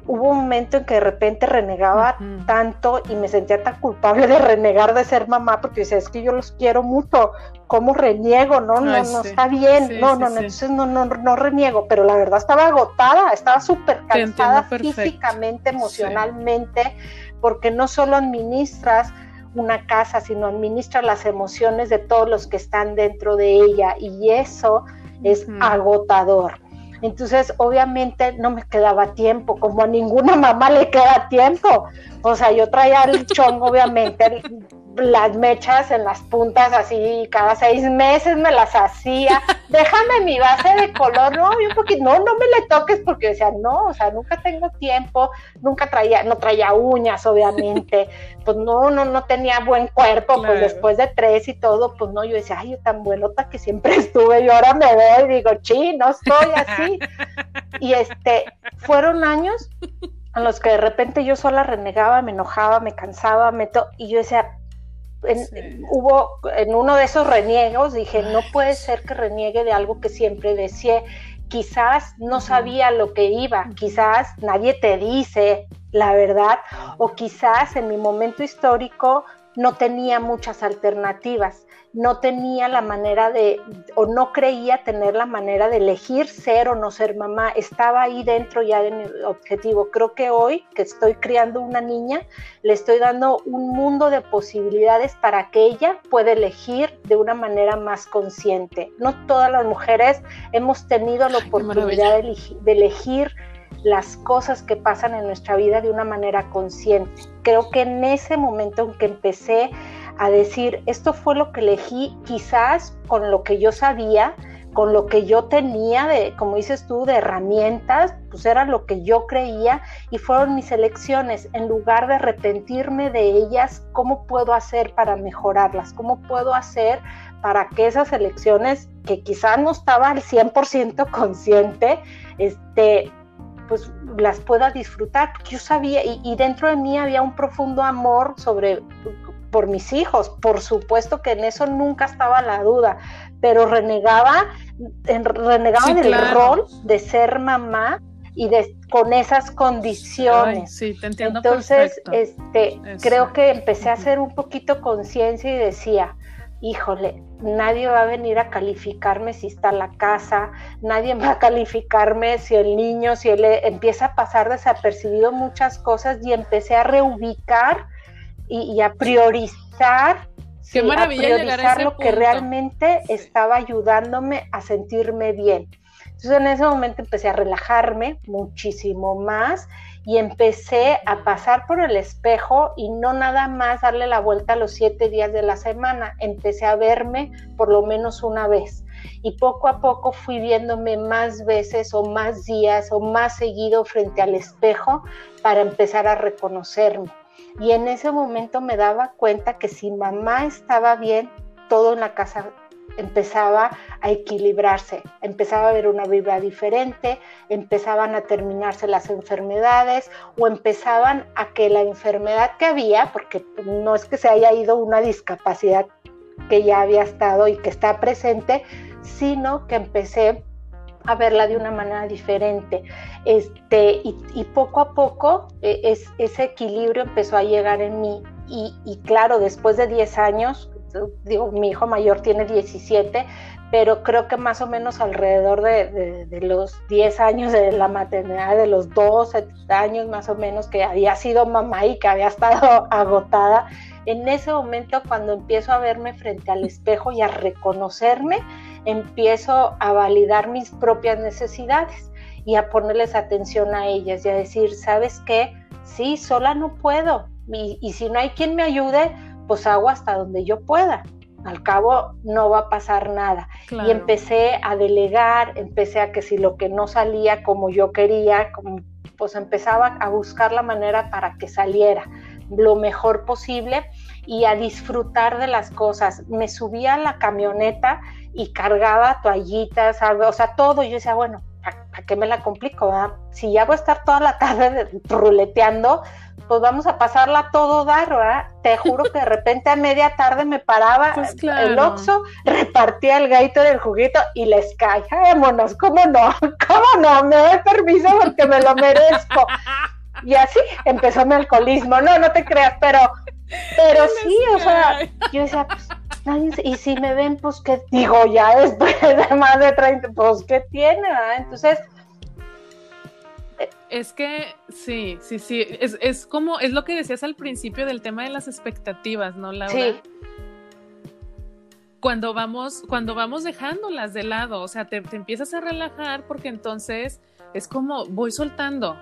hubo un momento en que de repente renegaba tanto y me sentía tan culpable de renegar de ser mamá porque decía, es que yo los quiero mucho, ¿cómo reniego? No, no, no está bien, no, no, no, entonces no, no, no reniego, pero la verdad estaba agotada, estaba súper cansada físicamente, emocionalmente, porque no solo administras una casa, sino administras las emociones de todos los que están dentro de ella y eso es agotador. Entonces, obviamente no me quedaba tiempo, como a ninguna mamá le queda tiempo. O sea, yo traía el chongo, obviamente, las mechas en las puntas así, cada seis meses me las hacía. Déjame mi base de color, no, un poquito, no, no me le toques porque decía, no, o sea, nunca tengo tiempo, nunca traía, no traía uñas, obviamente, pues no, no, no tenía buen cuerpo, pues después de tres y todo, pues no, yo decía, ay, yo tan buenota que siempre estuve, y ahora me veo y digo, sí, no estoy así. Y este, fueron años en los que de repente yo sola renegaba, me enojaba, me cansaba, me y yo decía, hubo en uno de esos reniegos, dije, no puede ser que reniegue de algo que siempre decía. Quizás no sabía lo que iba, quizás nadie te dice la verdad, o quizás en mi momento histórico no tenía muchas alternativas no tenía la manera de, o no creía tener la manera de elegir ser o no ser mamá. Estaba ahí dentro ya de mi objetivo. Creo que hoy que estoy criando una niña, le estoy dando un mundo de posibilidades para que ella pueda elegir de una manera más consciente. No todas las mujeres hemos tenido la oportunidad de elegir las cosas que pasan en nuestra vida de una manera consciente. Creo que en ese momento en que empecé a decir, esto fue lo que elegí, quizás con lo que yo sabía, con lo que yo tenía de, como dices tú, de herramientas, pues era lo que yo creía y fueron mis elecciones. En lugar de arrepentirme de ellas, ¿cómo puedo hacer para mejorarlas? ¿Cómo puedo hacer para que esas elecciones, que quizás no estaba al 100% consciente, este, pues las pueda disfrutar, porque yo sabía, y, y, dentro de mí había un profundo amor sobre por mis hijos, por supuesto que en eso nunca estaba la duda, pero renegaba, en, renegaba del rol de ser mamá y de, con esas condiciones. sí, te entiendo Entonces, este, creo que empecé a hacer un poquito conciencia y decía, híjole, nadie va a venir a calificarme si está en la casa, nadie va a calificarme si el niño, si él empieza a pasar desapercibido muchas cosas y empecé a reubicar y, a priorizar, Qué maravilla a lo que realmente estaba ayudándome a sentirme bien. Entonces en ese momento empecé a relajarme muchísimo más y empecé a pasar por el espejo y no nada más darle la vuelta a los siete días de la semana, empecé a verme por lo menos una vez y poco a poco fui viéndome más veces o más días o más seguido frente al espejo para empezar a reconocerme. Y en ese momento me daba cuenta que si mamá estaba bien, todo en la casa empezaba a equilibrarse, empezaba a haber una vibra diferente, empezaban a terminarse las enfermedades o empezaban a que la enfermedad que había, porque no es que se haya ido una discapacidad que ya había estado y que está presente, sino que empecé a verla de una manera diferente. Este, y, poco a poco e, es, ese equilibrio empezó a llegar en mí. Y, claro, después de 10 años, digo, mi hijo mayor tiene 17, pero creo que más o menos alrededor de, de, los 10 años de la maternidad, de los 12 años más o menos que había sido mamá y que había estado agotada, en ese momento cuando empiezo a verme frente al espejo y a reconocerme, empiezo a validar mis propias necesidades y a ponerles atención a ellas y a decir, ¿sabes qué? Sí, sola no puedo. Y, si no hay quien me ayude, pues hago hasta donde yo pueda. Al cabo no va a pasar nada. Y empecé a delegar, empecé a que si lo que no salía como yo quería, pues empezaba a buscar la manera para que saliera lo mejor posible y a disfrutar de las cosas. Me subía a la camioneta y cargaba toallitas, o sea, todo. Yo decía, bueno, ¿a, qué me la complico? Si ya voy a estar toda la tarde ruleteando, pues vamos a pasarla todo dar, ¿verdad? Te juro que de repente a media tarde me paraba pues el oxo, repartía el gaito del juguito y les cae, vámonos, ¿cómo no? ¿Cómo no? Me doy permiso porque me lo merezco. Y así empezó mi alcoholismo. No, no te creas, pero, pero sí, o sea, yo decía, pues, y si me ven, pues, ¿qué digo ya después de más de 30? Pues, ¿qué tiene? Entonces... Es que sí, sí, sí, es, es, como, es lo que decías al principio del tema de las expectativas, ¿no, Laura? Sí. cuando vamos, cuando vamos dejándolas de lado, o sea, te, te empiezas a relajar porque entonces es como voy soltando,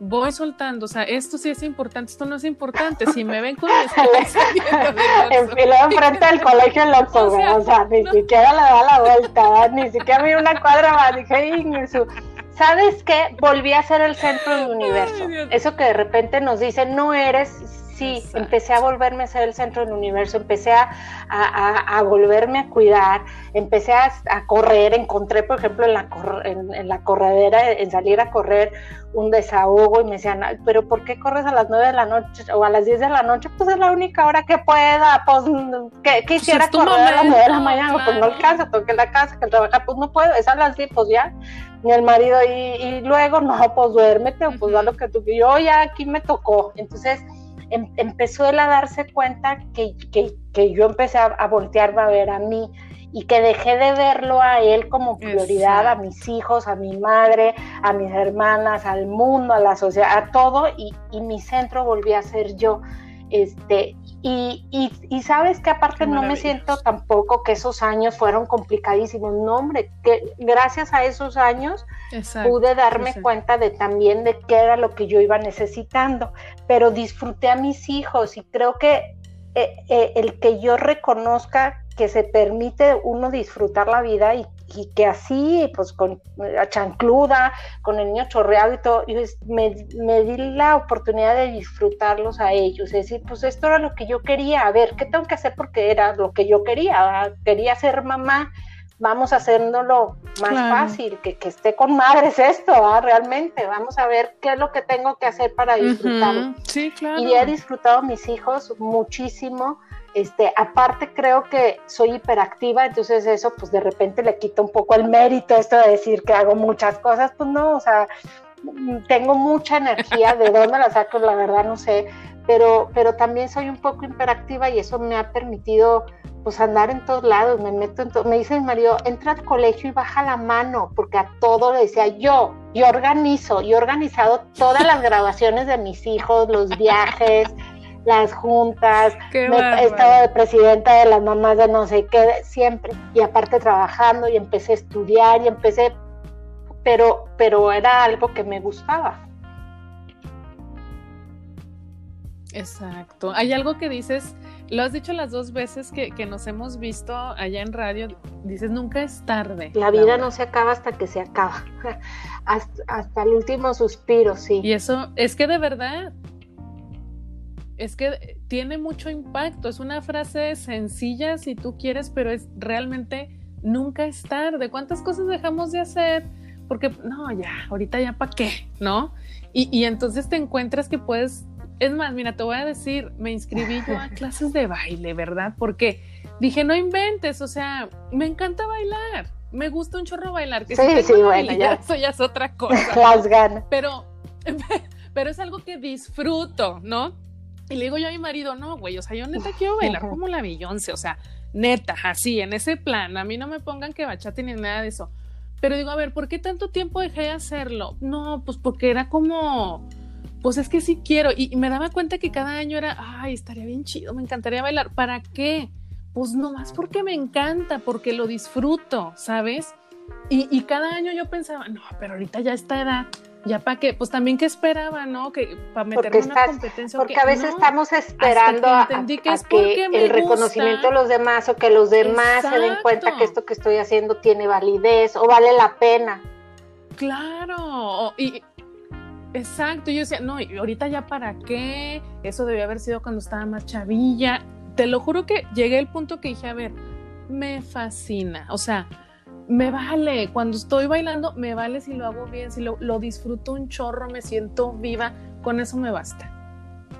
voy soltando, o sea, esto sí es importante, esto no es importante, si me ven con mi Y luego enfrente del colegio el Oxxo, o sea, ni siquiera le da la vuelta, ni siquiera vi una cuadra más, dije, su... ¿sabes qué? Volví a ser el centro del universo, eso que de repente nos dicen, no eres sí, empecé a volverme a ser el centro del universo, empecé a, a, volverme a cuidar, empecé a, correr, encontré, por ejemplo, en la, en, la corredera, en salir a correr, un desahogo y me decían, pero ¿por qué corres a las 9 de la noche o a las 10 de la noche? Pues es la única hora que pueda, pues que pues quisiera correr a las 9 de la mañana, pues no alcanza, tengo que la casa, que trabajar, pues no puedo, es a las 10, pues ya, ni el marido, y, y luego, no, pues duérmete, pues da lo que tú, yo ya aquí me tocó, entonces Em, empezó él a darse cuenta que, yo empecé a, voltearme a ver a mí y que dejé de verlo a él como prioridad, a mis hijos, a mi madre, a mis hermanas, al mundo, a la sociedad, a todo, y, y mi centro volví a ser yo. Este, y, y, sabes que aparte no me siento tampoco que esos años fueron complicadísimos. No, hombre, que gracias a esos años pude darme cuenta de también de qué era lo que yo iba necesitando. Pero disfruté a mis hijos y creo que eh, eh, el que yo reconozca que se permite uno disfrutar la vida y, que así, pues con la chancluda, con el niño chorreado y todo, yo me, me, di la oportunidad de disfrutarlos a ellos, es decir, pues esto era lo que yo quería, a ver, ¿qué tengo que hacer? Porque era lo que yo quería, quería ser mamá, vamos haciéndolo más fácil, que, que, esté con madres esto, realmente, vamos a ver qué es lo que tengo que hacer para disfrutarlo. Sí, claro. Y he disfrutado mis hijos muchísimo, este, aparte creo que soy hiperactiva, entonces eso pues de repente le quita un poco el mérito esto de decir que hago muchas cosas, pues no, o sea, tengo mucha energía, de dónde la saco, la verdad no sé, pero, pero también soy un poco hiperactiva y eso me ha permitido pues andar en todos lados, me meto en todo, me dice Mario, entra al colegio y baja la mano, porque a todo le decía yo, yo organizo, yo he organizado todas las graduaciones de mis hijos, los viajes, las juntas, he estado de presidenta de las mamás de no sé qué, siempre, y aparte trabajando y empecé a estudiar y empecé, pero, pero era algo que me gustaba. Exacto. Hay algo que dices, lo has dicho las dos veces que, nos hemos visto allá en radio, dices, nunca es tarde. La vida no se acaba hasta que se acaba, hasta, hasta, el último suspiro, sí. Y eso, es que de verdad, es que tiene mucho impacto. Es una frase sencilla si tú quieres, pero es realmente nunca es tarde. ¿Cuántas cosas dejamos de hacer? Porque no, ya, ahorita ya para qué, ¿no? Y, y entonces te encuentras que puedes, es más, mira, te voy a decir, me inscribí yo a clases de baile, ¿verdad? Porque dije, no inventes, o sea, me encanta bailar, me gusta un chorro bailar. Que sí, sí, bueno, ya. Eso ya es otra cosa. Las ganas. Pero, pero es algo que disfruto, ¿no? Y le digo yo a mi marido, no, güey, o sea, yo neta quiero bailar como la Beyoncé, o sea, neta, así, en ese plan, a mí no me pongan que bachate ni nada de eso. Pero digo, a ver, ¿por qué tanto tiempo dejé de hacerlo? No, pues porque era como, pues es que sí quiero. Y, me daba cuenta que cada año era, ay, estaría bien chido, me encantaría bailar. ¿Para qué? Pues nomás porque me encanta, porque lo disfruto, ¿sabes? Y, y cada año yo pensaba, no, pero ahorita ya esta edad, ya para qué, pues también que esperaba, ¿no? Que para meterme en una competencia. Porque a veces estamos esperando a, que, el reconocimiento de los demás o que los demás se den cuenta que esto que estoy haciendo tiene validez o vale la pena. Claro, y exacto, yo decía, no, y ahorita ya para qué, eso debió haber sido cuando estaba más chavilla. Te lo juro que llegué al punto que dije, a ver, me fascina, o sea, me vale, cuando estoy bailando, me vale si lo hago bien, si lo, disfruto un chorro, me siento viva, con eso me basta,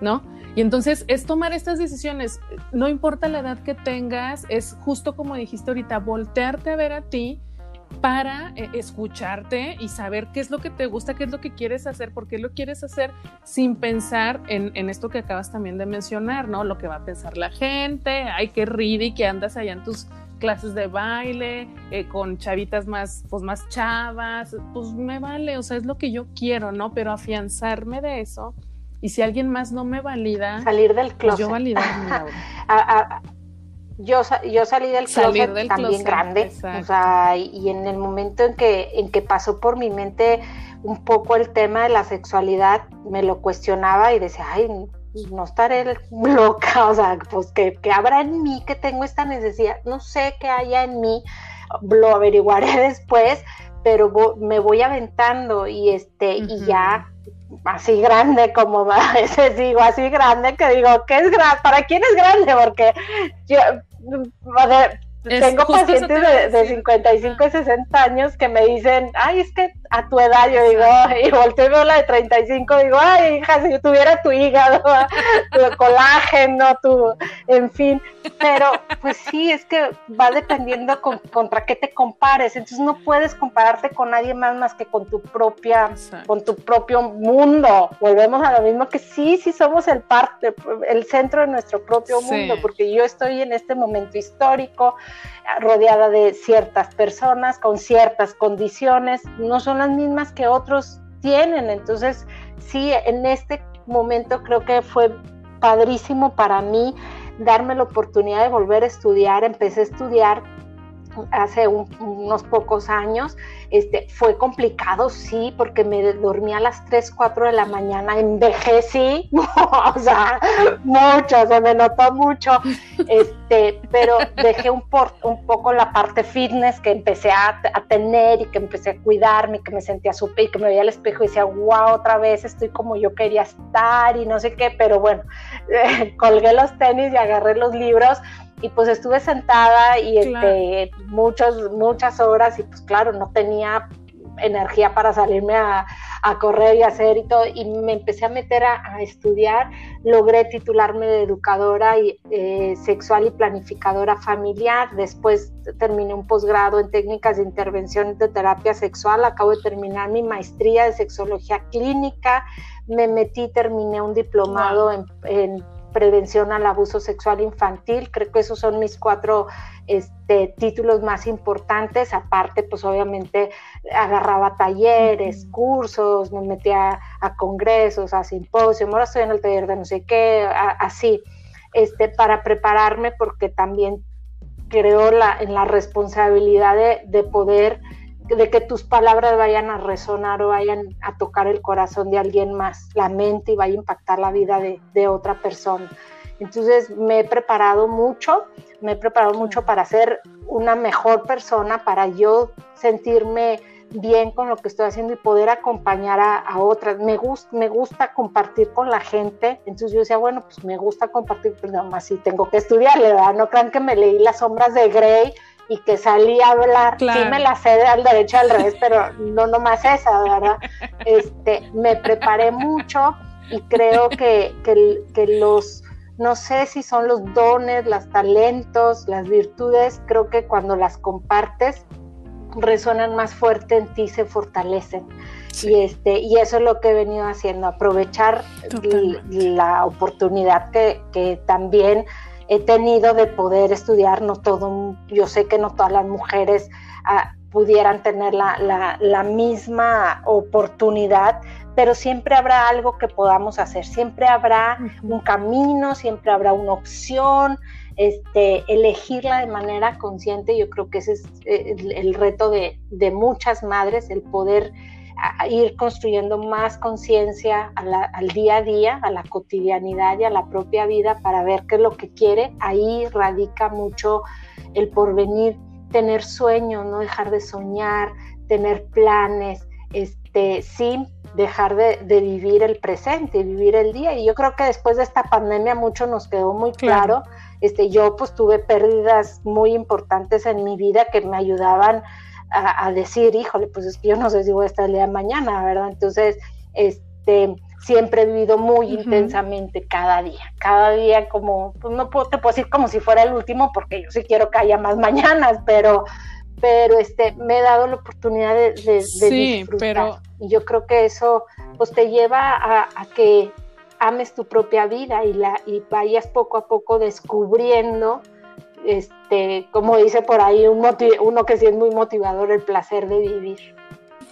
¿no? Y entonces es tomar estas decisiones, no importa la edad que tengas, es justo como dijiste ahorita, voltearte a ver a ti para eh, escucharte y saber qué es lo que te gusta, qué es lo que quieres hacer, por qué lo quieres hacer sin pensar en, en esto que acabas también de mencionar, ¿no? Lo que va a pensar la gente, ay, qué y que andas allá en tus clases de baile, eh, con chavitas más, pues más chavas, pues me vale, o sea, es lo que yo quiero, ¿no? Pero afianzarme de eso, y si alguien más no me valida, salir del pues closet. yo validarme. yo, yo salí del closet también grande, o sea, y, en el momento en que, en que pasó por mi mente un poco el tema de la sexualidad, me lo cuestionaba y decía, ay, no estaré loca, o sea, pues que, que habrá en mí que tengo esta necesidad, no sé qué haya en mí, lo averiguaré después, pero me voy aventando y este, y ya así grande como a veces digo, así grande que digo, ¿qué es grande? ¿Para quién es grande? Porque yo, tengo pacientes de, de, 55 y 60 años que me dicen, ay, es que a tu edad, yo digo, y volteo y veo la de 35, digo, ay, hija, si tuviera tu hígado, tu colágeno, tu, en fin, pero pues sí, es que va dependiendo contra qué te compares, entonces no puedes compararte con nadie más más que con tu propia, con tu propio mundo, volvemos a lo mismo que sí, sí somos el parte, el centro de nuestro propio mundo, porque yo estoy en este momento histórico, rodeada de ciertas personas, con ciertas condiciones, no son las mismas que otros tienen. Entonces, sí, en este momento creo que fue padrísimo para mí darme la oportunidad de volver a estudiar. Empecé a estudiar hace unos pocos años. Este, fue complicado, sí, porque me dormía a las 3, 4 de la mañana, envejecí, o sea, mucho, se me notó mucho, este, pero dejé un, un poco la parte fitness que empecé a, tener y que empecé a cuidarme, que me sentía súper y que me veía al espejo y decía, wow, otra vez estoy como yo quería estar y no sé qué, pero bueno, colgué los tenis y agarré los libros y pues estuve sentada y este, muchas, muchas horas y pues claro, no tenía energía para salirme a, correr y hacer y todo, y me empecé a meter a, estudiar, logré titularme de educadora y, eh, sexual y planificadora familiar, después terminé un posgrado en técnicas de intervención de terapia sexual, acabo de terminar mi maestría de sexología clínica, me metí, terminé un diplomado en prevención al abuso sexual infantil. Creo que esos son mis cuatro este, títulos más importantes. Aparte, pues obviamente agarraba talleres, cursos, me metía a, congresos, a simposios. Ahora estoy en el taller de no sé qué, así, este, para prepararme porque también creo la, en la responsabilidad de, de poder de que tus palabras vayan a resonar o vayan a tocar el corazón de alguien más, la mente y vaya a impactar la vida de, otra persona. Entonces me he preparado mucho, me he preparado mucho para ser una mejor persona, para yo sentirme bien con lo que estoy haciendo y poder acompañar a, otras. Me, gusta me gusta compartir con la gente, entonces yo decía, bueno, pues me gusta compartir, pero nada más si tengo que estudiar, ¿verdad? No crean que me leí las sombras de Grey y que salí a hablar, sí me la sé al derecho al revés, pero no nomás esa, ¿verdad? Este, me preparé mucho y creo que, que, los, no sé si son los dones, los talentos, las virtudes, creo que cuando las compartes resuenan más fuerte en ti, se fortalecen. Y, este, y eso es lo que he venido haciendo, aprovechar la oportunidad que, que también he tenido de poder estudiar, no todo, yo sé que no todas las mujeres ah, pudieran tener la, misma oportunidad, pero siempre habrá algo que podamos hacer, siempre habrá un camino, siempre habrá una opción, este, elegirla de manera consciente, yo creo que ese es eh, el, reto de, de, muchas madres, el poder ir construyendo más conciencia al día a día, a la cotidianidad y a la propia vida para ver qué es lo que quiere. Ahí radica mucho el porvenir, tener sueños, no dejar de soñar, tener planes, este, sin dejar de, vivir el presente, vivir el día. Y yo creo que después de esta pandemia mucho nos quedó muy claro. Este, yo pues tuve pérdidas muy importantes en mi vida que me ayudaban a, decir, híjole, pues es que yo no sé si voy a estar el día de mañana, ¿verdad? Entonces, este, siempre he vivido muy intensamente cada día, cada día como, pues no puedo, te puedo decir como si fuera el último, porque yo sí quiero que haya más mañanas, pero, pero este, me he dado la oportunidad de, de, disfrutar. Y yo creo que eso, pues te lleva a, a que ames tu propia vida y, la, y vayas poco a poco descubriendo este, como dice por ahí un uno que sí es muy motivador, el placer de vivir.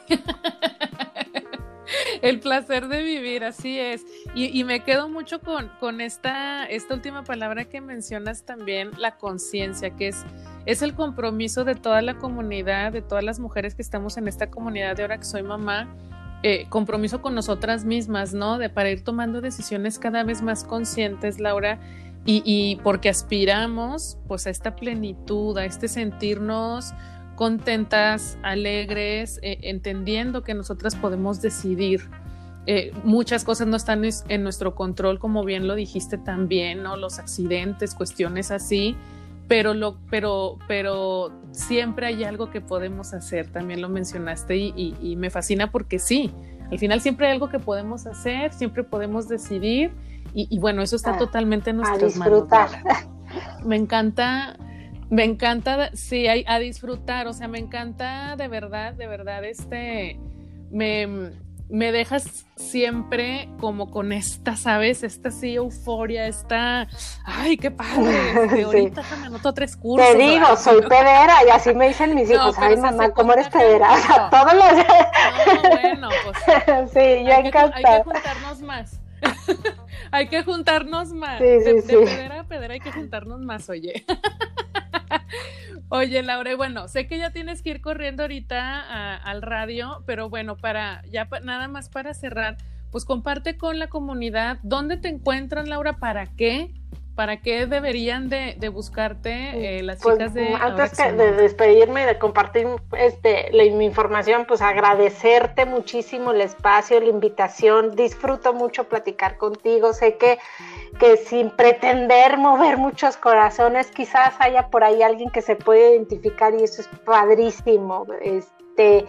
el placer de vivir, así es. Y, me quedo mucho con, con esta, esta última palabra que mencionas también, la conciencia, que es, es el compromiso de toda la comunidad, de todas las mujeres que estamos en esta comunidad de ahora que soy mamá, eh, compromiso con nosotras mismas, ¿no? De para ir tomando decisiones cada vez más conscientes, Laura, y, porque aspiramos pues a esta plenitud, a este sentirnos contentas, alegres, eh, entendiendo que nosotras podemos decidir. Eh, muchas cosas no están en nuestro control, como bien lo dijiste también, ¿no? Los accidentes, cuestiones así, pero, pero, pero siempre hay algo que podemos hacer, también lo mencionaste y, me fascina porque sí, al final siempre hay algo que podemos hacer, siempre podemos decidir y, bueno, eso está totalmente en nuestras manos. Me encanta, me encanta, sí, a disfrutar, o sea, me encanta de verdad, de verdad, este, me, me dejas siempre como con esta, ¿sabes? Esta sí euforia, esta, ay, qué padre, ahorita me anoto tres cursos. Te digo, soy pedera y así me dicen mis hijos, ay mamá, ¿cómo eres pedera? todos los... No, bueno, pues... sí, yo encantada. hay que juntarnos más. hay que juntarnos más. de, pedera a pedera hay que juntarnos más, oye. Oye, Laura, bueno, sé que ya tienes que ir corriendo ahorita al radio, pero bueno, para ya nada más para cerrar, pues comparte con la comunidad dónde te encuentran, Laura, para qué ¿Para qué deberían de, buscarte eh, las pues, chicas de... Antes de despedirme y de compartir este, la, mi información, pues agradecerte muchísimo el espacio, la invitación. Disfruto mucho platicar contigo. Sé que, que sin pretender mover muchos corazones, quizás haya por ahí alguien que se puede identificar y eso es padrísimo. Este,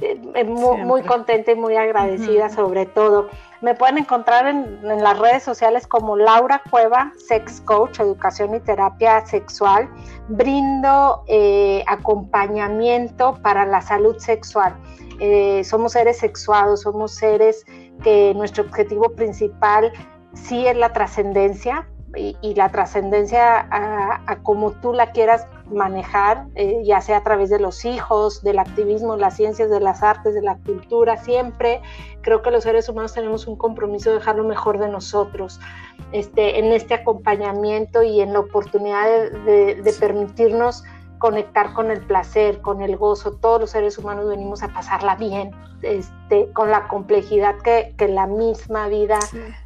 eh, muy, muy, contenta y muy agradecida sobre todo. Me pueden encontrar en, las redes sociales como Laura Cueva, Sex Coach, Educación y Terapia Sexual. Brindo eh, acompañamiento para la salud sexual. Eh, somos seres sexuados, somos seres que nuestro objetivo principal sí es la trascendencia, y, la trascendencia a, como tú la quieras manejar, eh, ya sea a través de los hijos, del activismo, las ciencias, de las artes, de la cultura, siempre. Creo que los seres humanos tenemos un compromiso de dejar lo mejor de nosotros este, en este acompañamiento y en la oportunidad de, permitirnos conectar con el placer, con el gozo. Todos los seres humanos venimos a pasarla bien, este, con la complejidad que, que la misma vida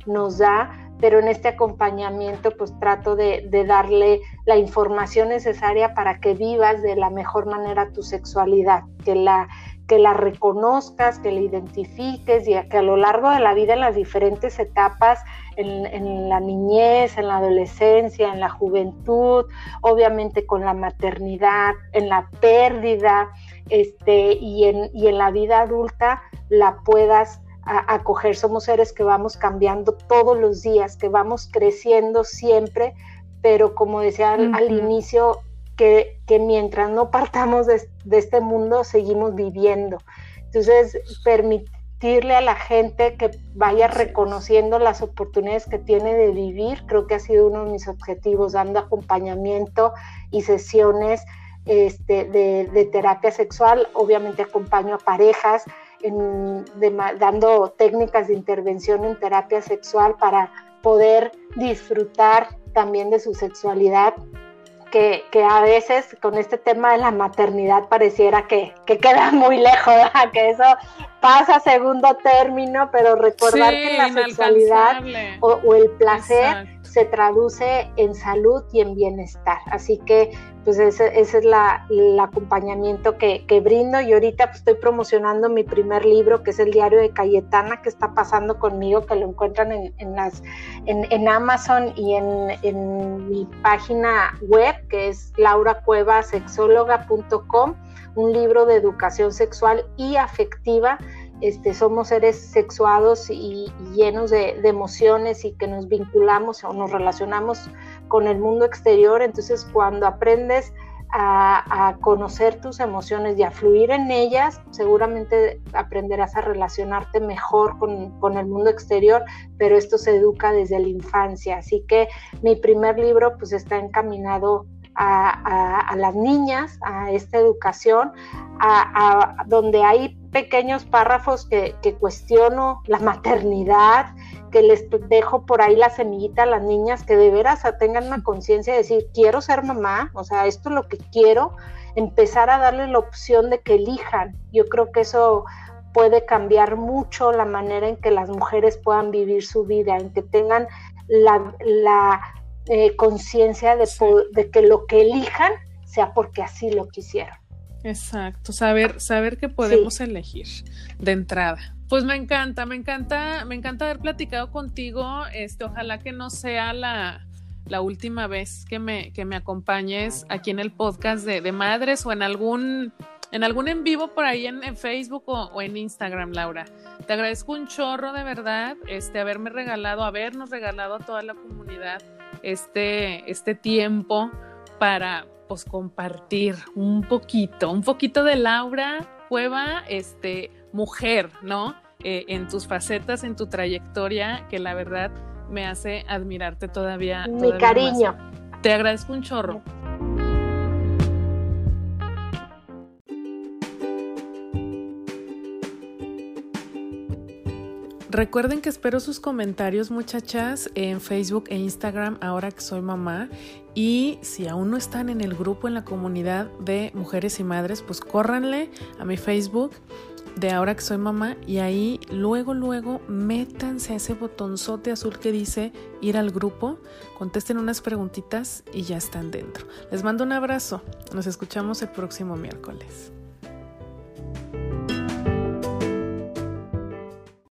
nos da pero en este acompañamiento pues trato de, darle la información necesaria para que vivas de la mejor manera tu sexualidad, que la, que la reconozcas, que la identifiques y que a lo largo de la vida en las diferentes etapas, en, la niñez, en la adolescencia, en la juventud, obviamente con la maternidad, en la pérdida este, y, en, y en la vida adulta, la puedas a, acoger. Somos seres que vamos cambiando todos los días, que vamos creciendo siempre, pero como decía al, inicio, que, que, mientras no partamos de, este mundo, seguimos viviendo. Entonces, permitirle a la gente que vaya reconociendo las oportunidades que tiene de vivir, creo que ha sido uno de mis objetivos, dando acompañamiento y sesiones este, de, de terapia sexual. Obviamente acompaño a parejas, dando técnicas de intervención en terapia sexual para poder disfrutar también de su sexualidad, que, a veces con este tema de la maternidad pareciera que, queda muy lejos, que eso pasa a segundo término, pero recordar que la sexualidad o, el placer se traduce en salud y en bienestar. Así que pues ese, es el acompañamiento que, brindo. Y ahorita pues, estoy promocionando mi primer libro que es el diario de Cayetana que está pasando conmigo que lo encuentran en, en, Amazon y en, mi página web que es lauracuevasexóloga.com un libro de educación sexual y afectiva este, somos seres sexuados y, llenos de, emociones y que nos vinculamos o nos relacionamos con el mundo exterior. Entonces, cuando aprendes a, conocer tus emociones y a fluir en ellas, seguramente aprenderás a relacionarte mejor con, con, el mundo exterior, pero esto se educa desde la infancia. Así que mi primer libro pues está encaminado a, las niñas a esta educación, a, donde hay pequeños párrafos que, cuestiono la maternidad, que les dejo por ahí la semillita a las niñas, que de veras tengan una conciencia de decir, quiero ser mamá, o sea, esto es lo que quiero, empezar a darle la opción de que elijan. Yo creo que eso puede cambiar mucho la manera en que las mujeres puedan vivir su vida, en que tengan la, eh, conciencia de, de, que lo que elijan sea porque así lo quisieron. Exacto, saber, saber que podemos elegir de entrada. Pues me encanta, me encanta, me encanta haber platicado contigo. Este, ojalá que no sea la, la última vez que me, que me acompañes aquí en el podcast de, de Madres o en algún en algún en vivo por ahí en, Facebook o, en Instagram, Laura. Te agradezco un chorro de verdad, este, haberme regalado, habernos regalado a toda la comunidad este, este tiempo para pues compartir un poquito, un poquito de Laura Cueva, este, mujer, ¿no? Eh, en tus facetas, en tu trayectoria, que la verdad me hace admirarte todavía. Mi cariño. Te agradezco un chorro. Recuerden que espero sus comentarios muchachas en Facebook e Instagram ahora que soy mamá y si aún no están en el grupo en la comunidad de mujeres y madres pues córranle a mi Facebook de ahora que soy mamá y ahí luego luego métanse a ese botonzote azul que dice ir al grupo, contesten unas preguntitas y ya están dentro. Les mando un abrazo, nos escuchamos el próximo miércoles.